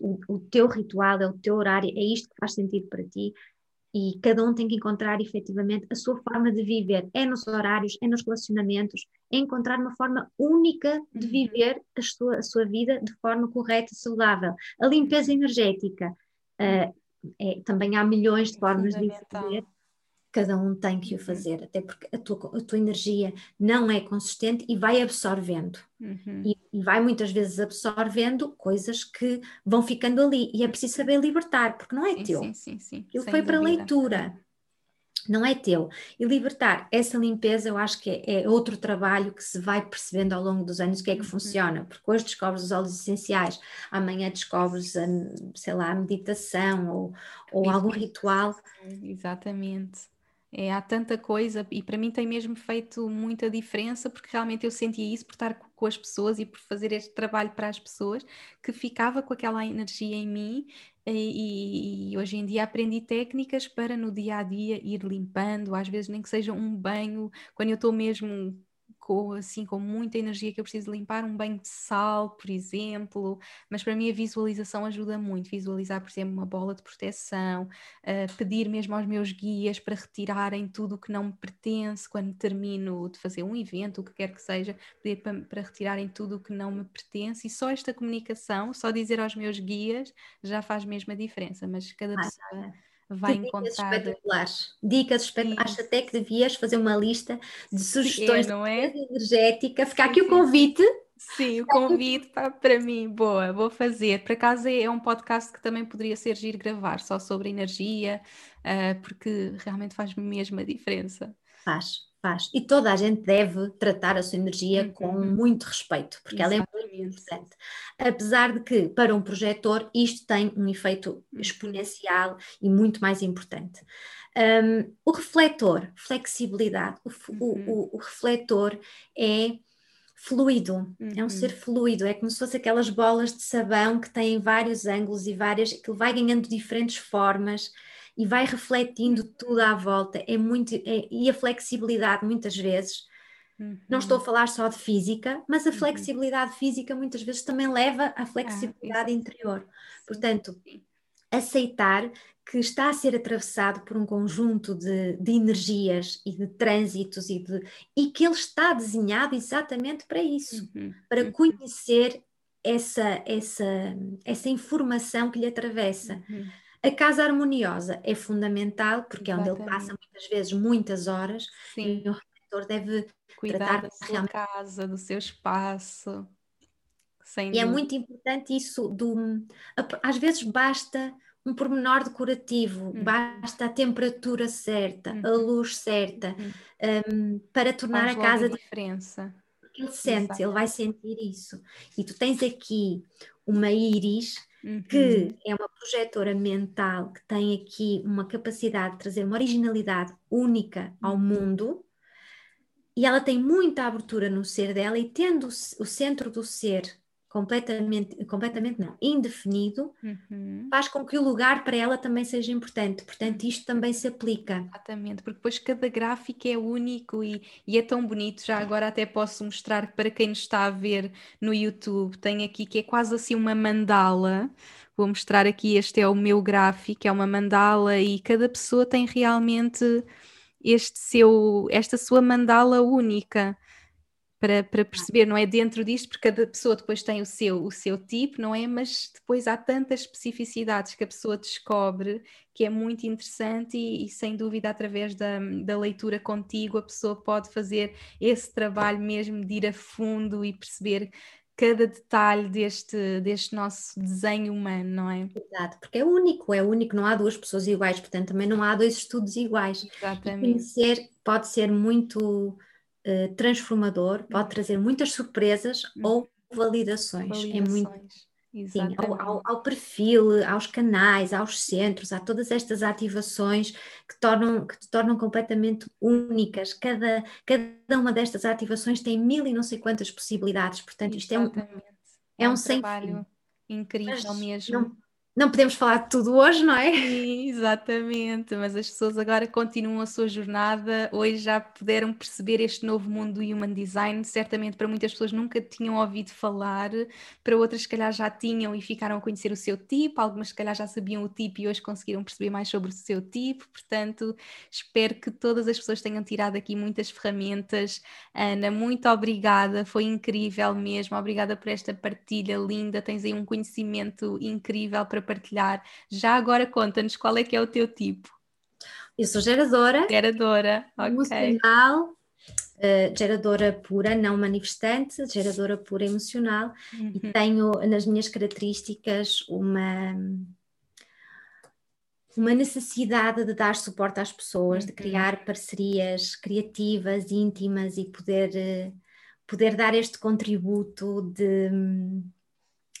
o, o teu ritual, é o teu horário, é isto que faz sentido para ti e cada um tem que encontrar efetivamente a sua forma de viver. É nos horários, é nos relacionamentos, é encontrar uma forma única de uhum. viver a sua, a sua vida de forma correta e saudável. A limpeza uhum. energética. Uh, é, também há milhões de formas de viver cada um tem que o uhum. fazer, até porque a tua, a tua energia não é consistente e vai absorvendo. Uhum. E, e, vai muitas vezes absorvendo coisas que vão ficando ali. E é preciso saber libertar, porque não é sim, teu. Sim, sim, sim. Ele foi para leitura. Não é teu. E libertar essa limpeza, eu acho que é, é, outro trabalho que se vai percebendo ao longo dos anos o que é que uhum. funciona. Porque hoje descobres os óleos essenciais, amanhã descobres, a, sei lá, a meditação ou, ou algum ritual. Exatamente. É, há tanta coisa e para mim tem mesmo feito muita diferença porque realmente eu sentia isso por estar com as pessoas e por fazer este trabalho para as pessoas que ficava com aquela energia em mim e, e, hoje em dia aprendi técnicas para no dia a dia ir limpando, às vezes nem que seja um banho, quando eu estou mesmo com, assim, com muita energia que eu preciso limpar, um banho de sal, por exemplo, mas para mim a visualização ajuda muito, visualizar, por exemplo, uma bola de proteção, uh, pedir mesmo aos meus guias para retirarem tudo o que não me pertence quando termino de fazer um evento, o que quer que seja, pedir para, para retirarem tudo o que não me pertence e só esta comunicação, só dizer aos meus guias já faz mesmo a diferença, mas cada ah, pessoa vai que encontrar. Dicas espetaculares. Dicas espetaculares. Acho até que devias fazer uma lista de sugestões é, não é? de energética. Ficar aqui o convite. Sim, o convite para, para mim, boa, vou fazer. Por acaso é, é um podcast que também poderia ser giro gravar, só sobre energia, uh, porque realmente faz mesmo a diferença. Faz, faz. E toda a gente deve tratar a sua energia uhum. com muito respeito, porque Exatamente. ela é muito importante. Apesar de que, para um projetor, isto tem um efeito uhum. exponencial e muito mais importante. Um, o refletor, flexibilidade, o, uhum. o, o, refletor é fluido, uhum. é um ser uhum. fluido, é como se fosse aquelas bolas de sabão que têm vários ângulos e várias, que vai ganhando diferentes formas e vai refletindo tudo à volta. É muito, é, e a flexibilidade, muitas vezes, uhum. não estou a uhum. falar só de física, mas a uhum. flexibilidade física muitas vezes também leva à flexibilidade ah, interior. Portanto, aceitar que está a ser atravessado por um conjunto de, de energias e de trânsitos e, de, e que ele está desenhado exatamente para isso, uhum. para uhum. conhecer essa, essa, essa informação que lhe atravessa. Uhum. A casa harmoniosa é fundamental porque é onde ele passa muitas vezes muitas horas Sim. e o refletor deve cuidar tratar da sua realmente... casa, do seu espaço. Sem e dúvida. é muito importante isso do às vezes basta um pormenor decorativo, uhum. basta a temperatura certa, uhum. a luz certa, uhum. um, para tornar Faz a casa diferença. Ele sente, Exato. ele vai sentir isso. E tu tens aqui uma íris uhum. que é uma projetora mental que tem aqui uma capacidade de trazer uma originalidade única ao uhum. mundo e ela tem muita abertura no ser dela e tendo o centro do ser completamente, completamente não, indefinido, uhum. faz com que o lugar para ela também seja importante. Portanto, isto também se aplica. Exatamente, porque depois cada gráfico é único e, e é tão bonito. Já agora até posso mostrar para quem nos está a ver no YouTube, tem aqui que é quase assim uma mandala. Vou mostrar aqui, este é o meu gráfico, é uma mandala e cada pessoa tem realmente este seu, esta sua mandala única para, para perceber, não é? Dentro disto, porque cada pessoa depois tem o seu, o seu tipo, não é? Mas depois há tantas especificidades que a pessoa descobre que é muito interessante e, e, sem dúvida através da, da leitura contigo a pessoa pode fazer esse trabalho mesmo de ir a fundo e perceber cada detalhe deste, deste nosso desenho humano, não é? Exato, porque é único, é único, não há duas pessoas iguais, portanto também não há dois estudos iguais. Exatamente. E conhecer pode ser muito uh, transformador, pode trazer muitas surpresas uhum. ou validações. validações. É muito. Sim, ao, ao, ao, perfil, aos canais, aos centros, há todas estas ativações que, tornam, que te tornam completamente únicas. Cada, cada uma destas ativações tem mil e não sei quantas possibilidades, portanto, isto Exatamente. é um, é, é um, um trabalho incrível Mas mesmo. Não, não podemos falar de tudo hoje, não é? Sim, exatamente, mas as pessoas agora continuam a sua jornada, hoje já puderam perceber este novo mundo do Human Design, certamente para muitas pessoas nunca tinham ouvido falar, para outras se calhar já tinham e ficaram a conhecer o seu tipo, algumas se calhar já sabiam o tipo e hoje conseguiram perceber mais sobre o seu tipo, portanto espero que todas as pessoas tenham tirado aqui muitas ferramentas. Ana, muito obrigada, foi incrível mesmo, obrigada por esta partilha linda, tens aí um conhecimento incrível para partilhar. Já agora conta-nos qual é que é o teu tipo. Eu sou geradora. Geradora, ok. Emocional, uh, geradora pura, não manifestante, geradora pura emocional. Uhum. E tenho nas minhas características uma uma necessidade de dar suporte às pessoas, de uhum. criar parcerias criativas, íntimas e poder, eh, poder dar este contributo de,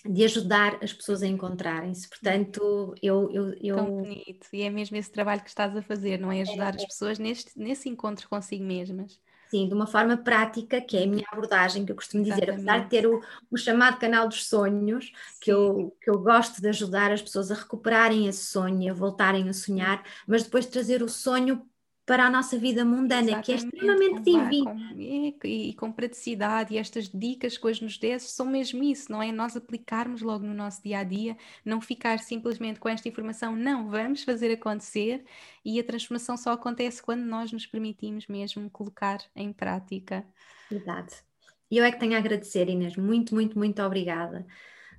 de ajudar as pessoas a encontrarem-se. Portanto, eu, eu, eu. Tão bonito. E é mesmo esse trabalho que estás a fazer, não é? Ajudar é. as pessoas neste, nesse encontro consigo mesmas. Sim, de uma forma prática, que é a minha abordagem, que eu costumo dizer, Exatamente. apesar de ter o, o, chamado canal dos sonhos, que eu, que eu gosto de ajudar as pessoas a recuperarem esse sonho, a voltarem a sonhar, mas depois trazer o sonho para a nossa vida mundana, Exatamente, que é extremamente divina. E, e, com praticidade, e estas dicas que hoje nos desses são mesmo isso, não é? Nós aplicarmos logo no nosso dia a dia, não ficar simplesmente com esta informação, não, vamos fazer acontecer, e a transformação só acontece quando nós nos permitimos mesmo colocar em prática. Verdade. E eu é que tenho a agradecer, Inês, muito, muito, muito obrigada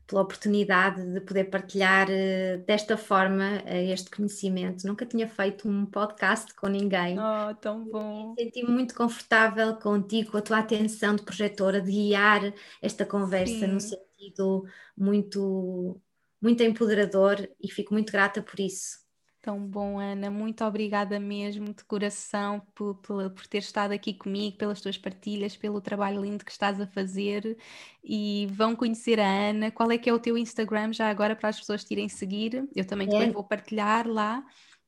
pela oportunidade de poder partilhar uh, desta forma uh, este conhecimento. Nunca tinha feito um podcast com ninguém. Oh, tão bom! Senti-me muito confortável contigo, com a tua atenção de projetora, de guiar esta conversa Sim. num sentido muito, muito empoderador e fico muito grata por isso. Tão bom, Ana. Muito obrigada mesmo, de coração, por, por, por ter estado aqui comigo, pelas tuas partilhas, pelo trabalho lindo que estás a fazer. E vão conhecer a Ana. Qual é que é o teu Instagram já agora para as pessoas te irem seguir? Eu também é. depois vou partilhar lá.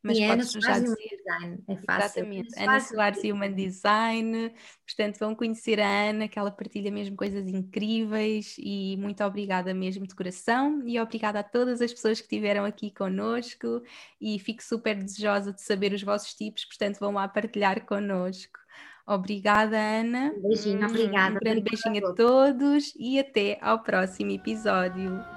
Mas e podes já dizer. Design, é fácil. Exatamente. Ana fácil. Soares Human Design. Portanto, vão conhecer a Ana, que ela partilha mesmo coisas incríveis. E muito obrigada mesmo de coração. E obrigada a todas as pessoas que estiveram aqui conosco. E fico super desejosa de saber os vossos tipos, portanto, vão lá partilhar conosco. Obrigada, Ana. Um beijinho, obrigada. Um grande beijinho a todos e até ao próximo episódio.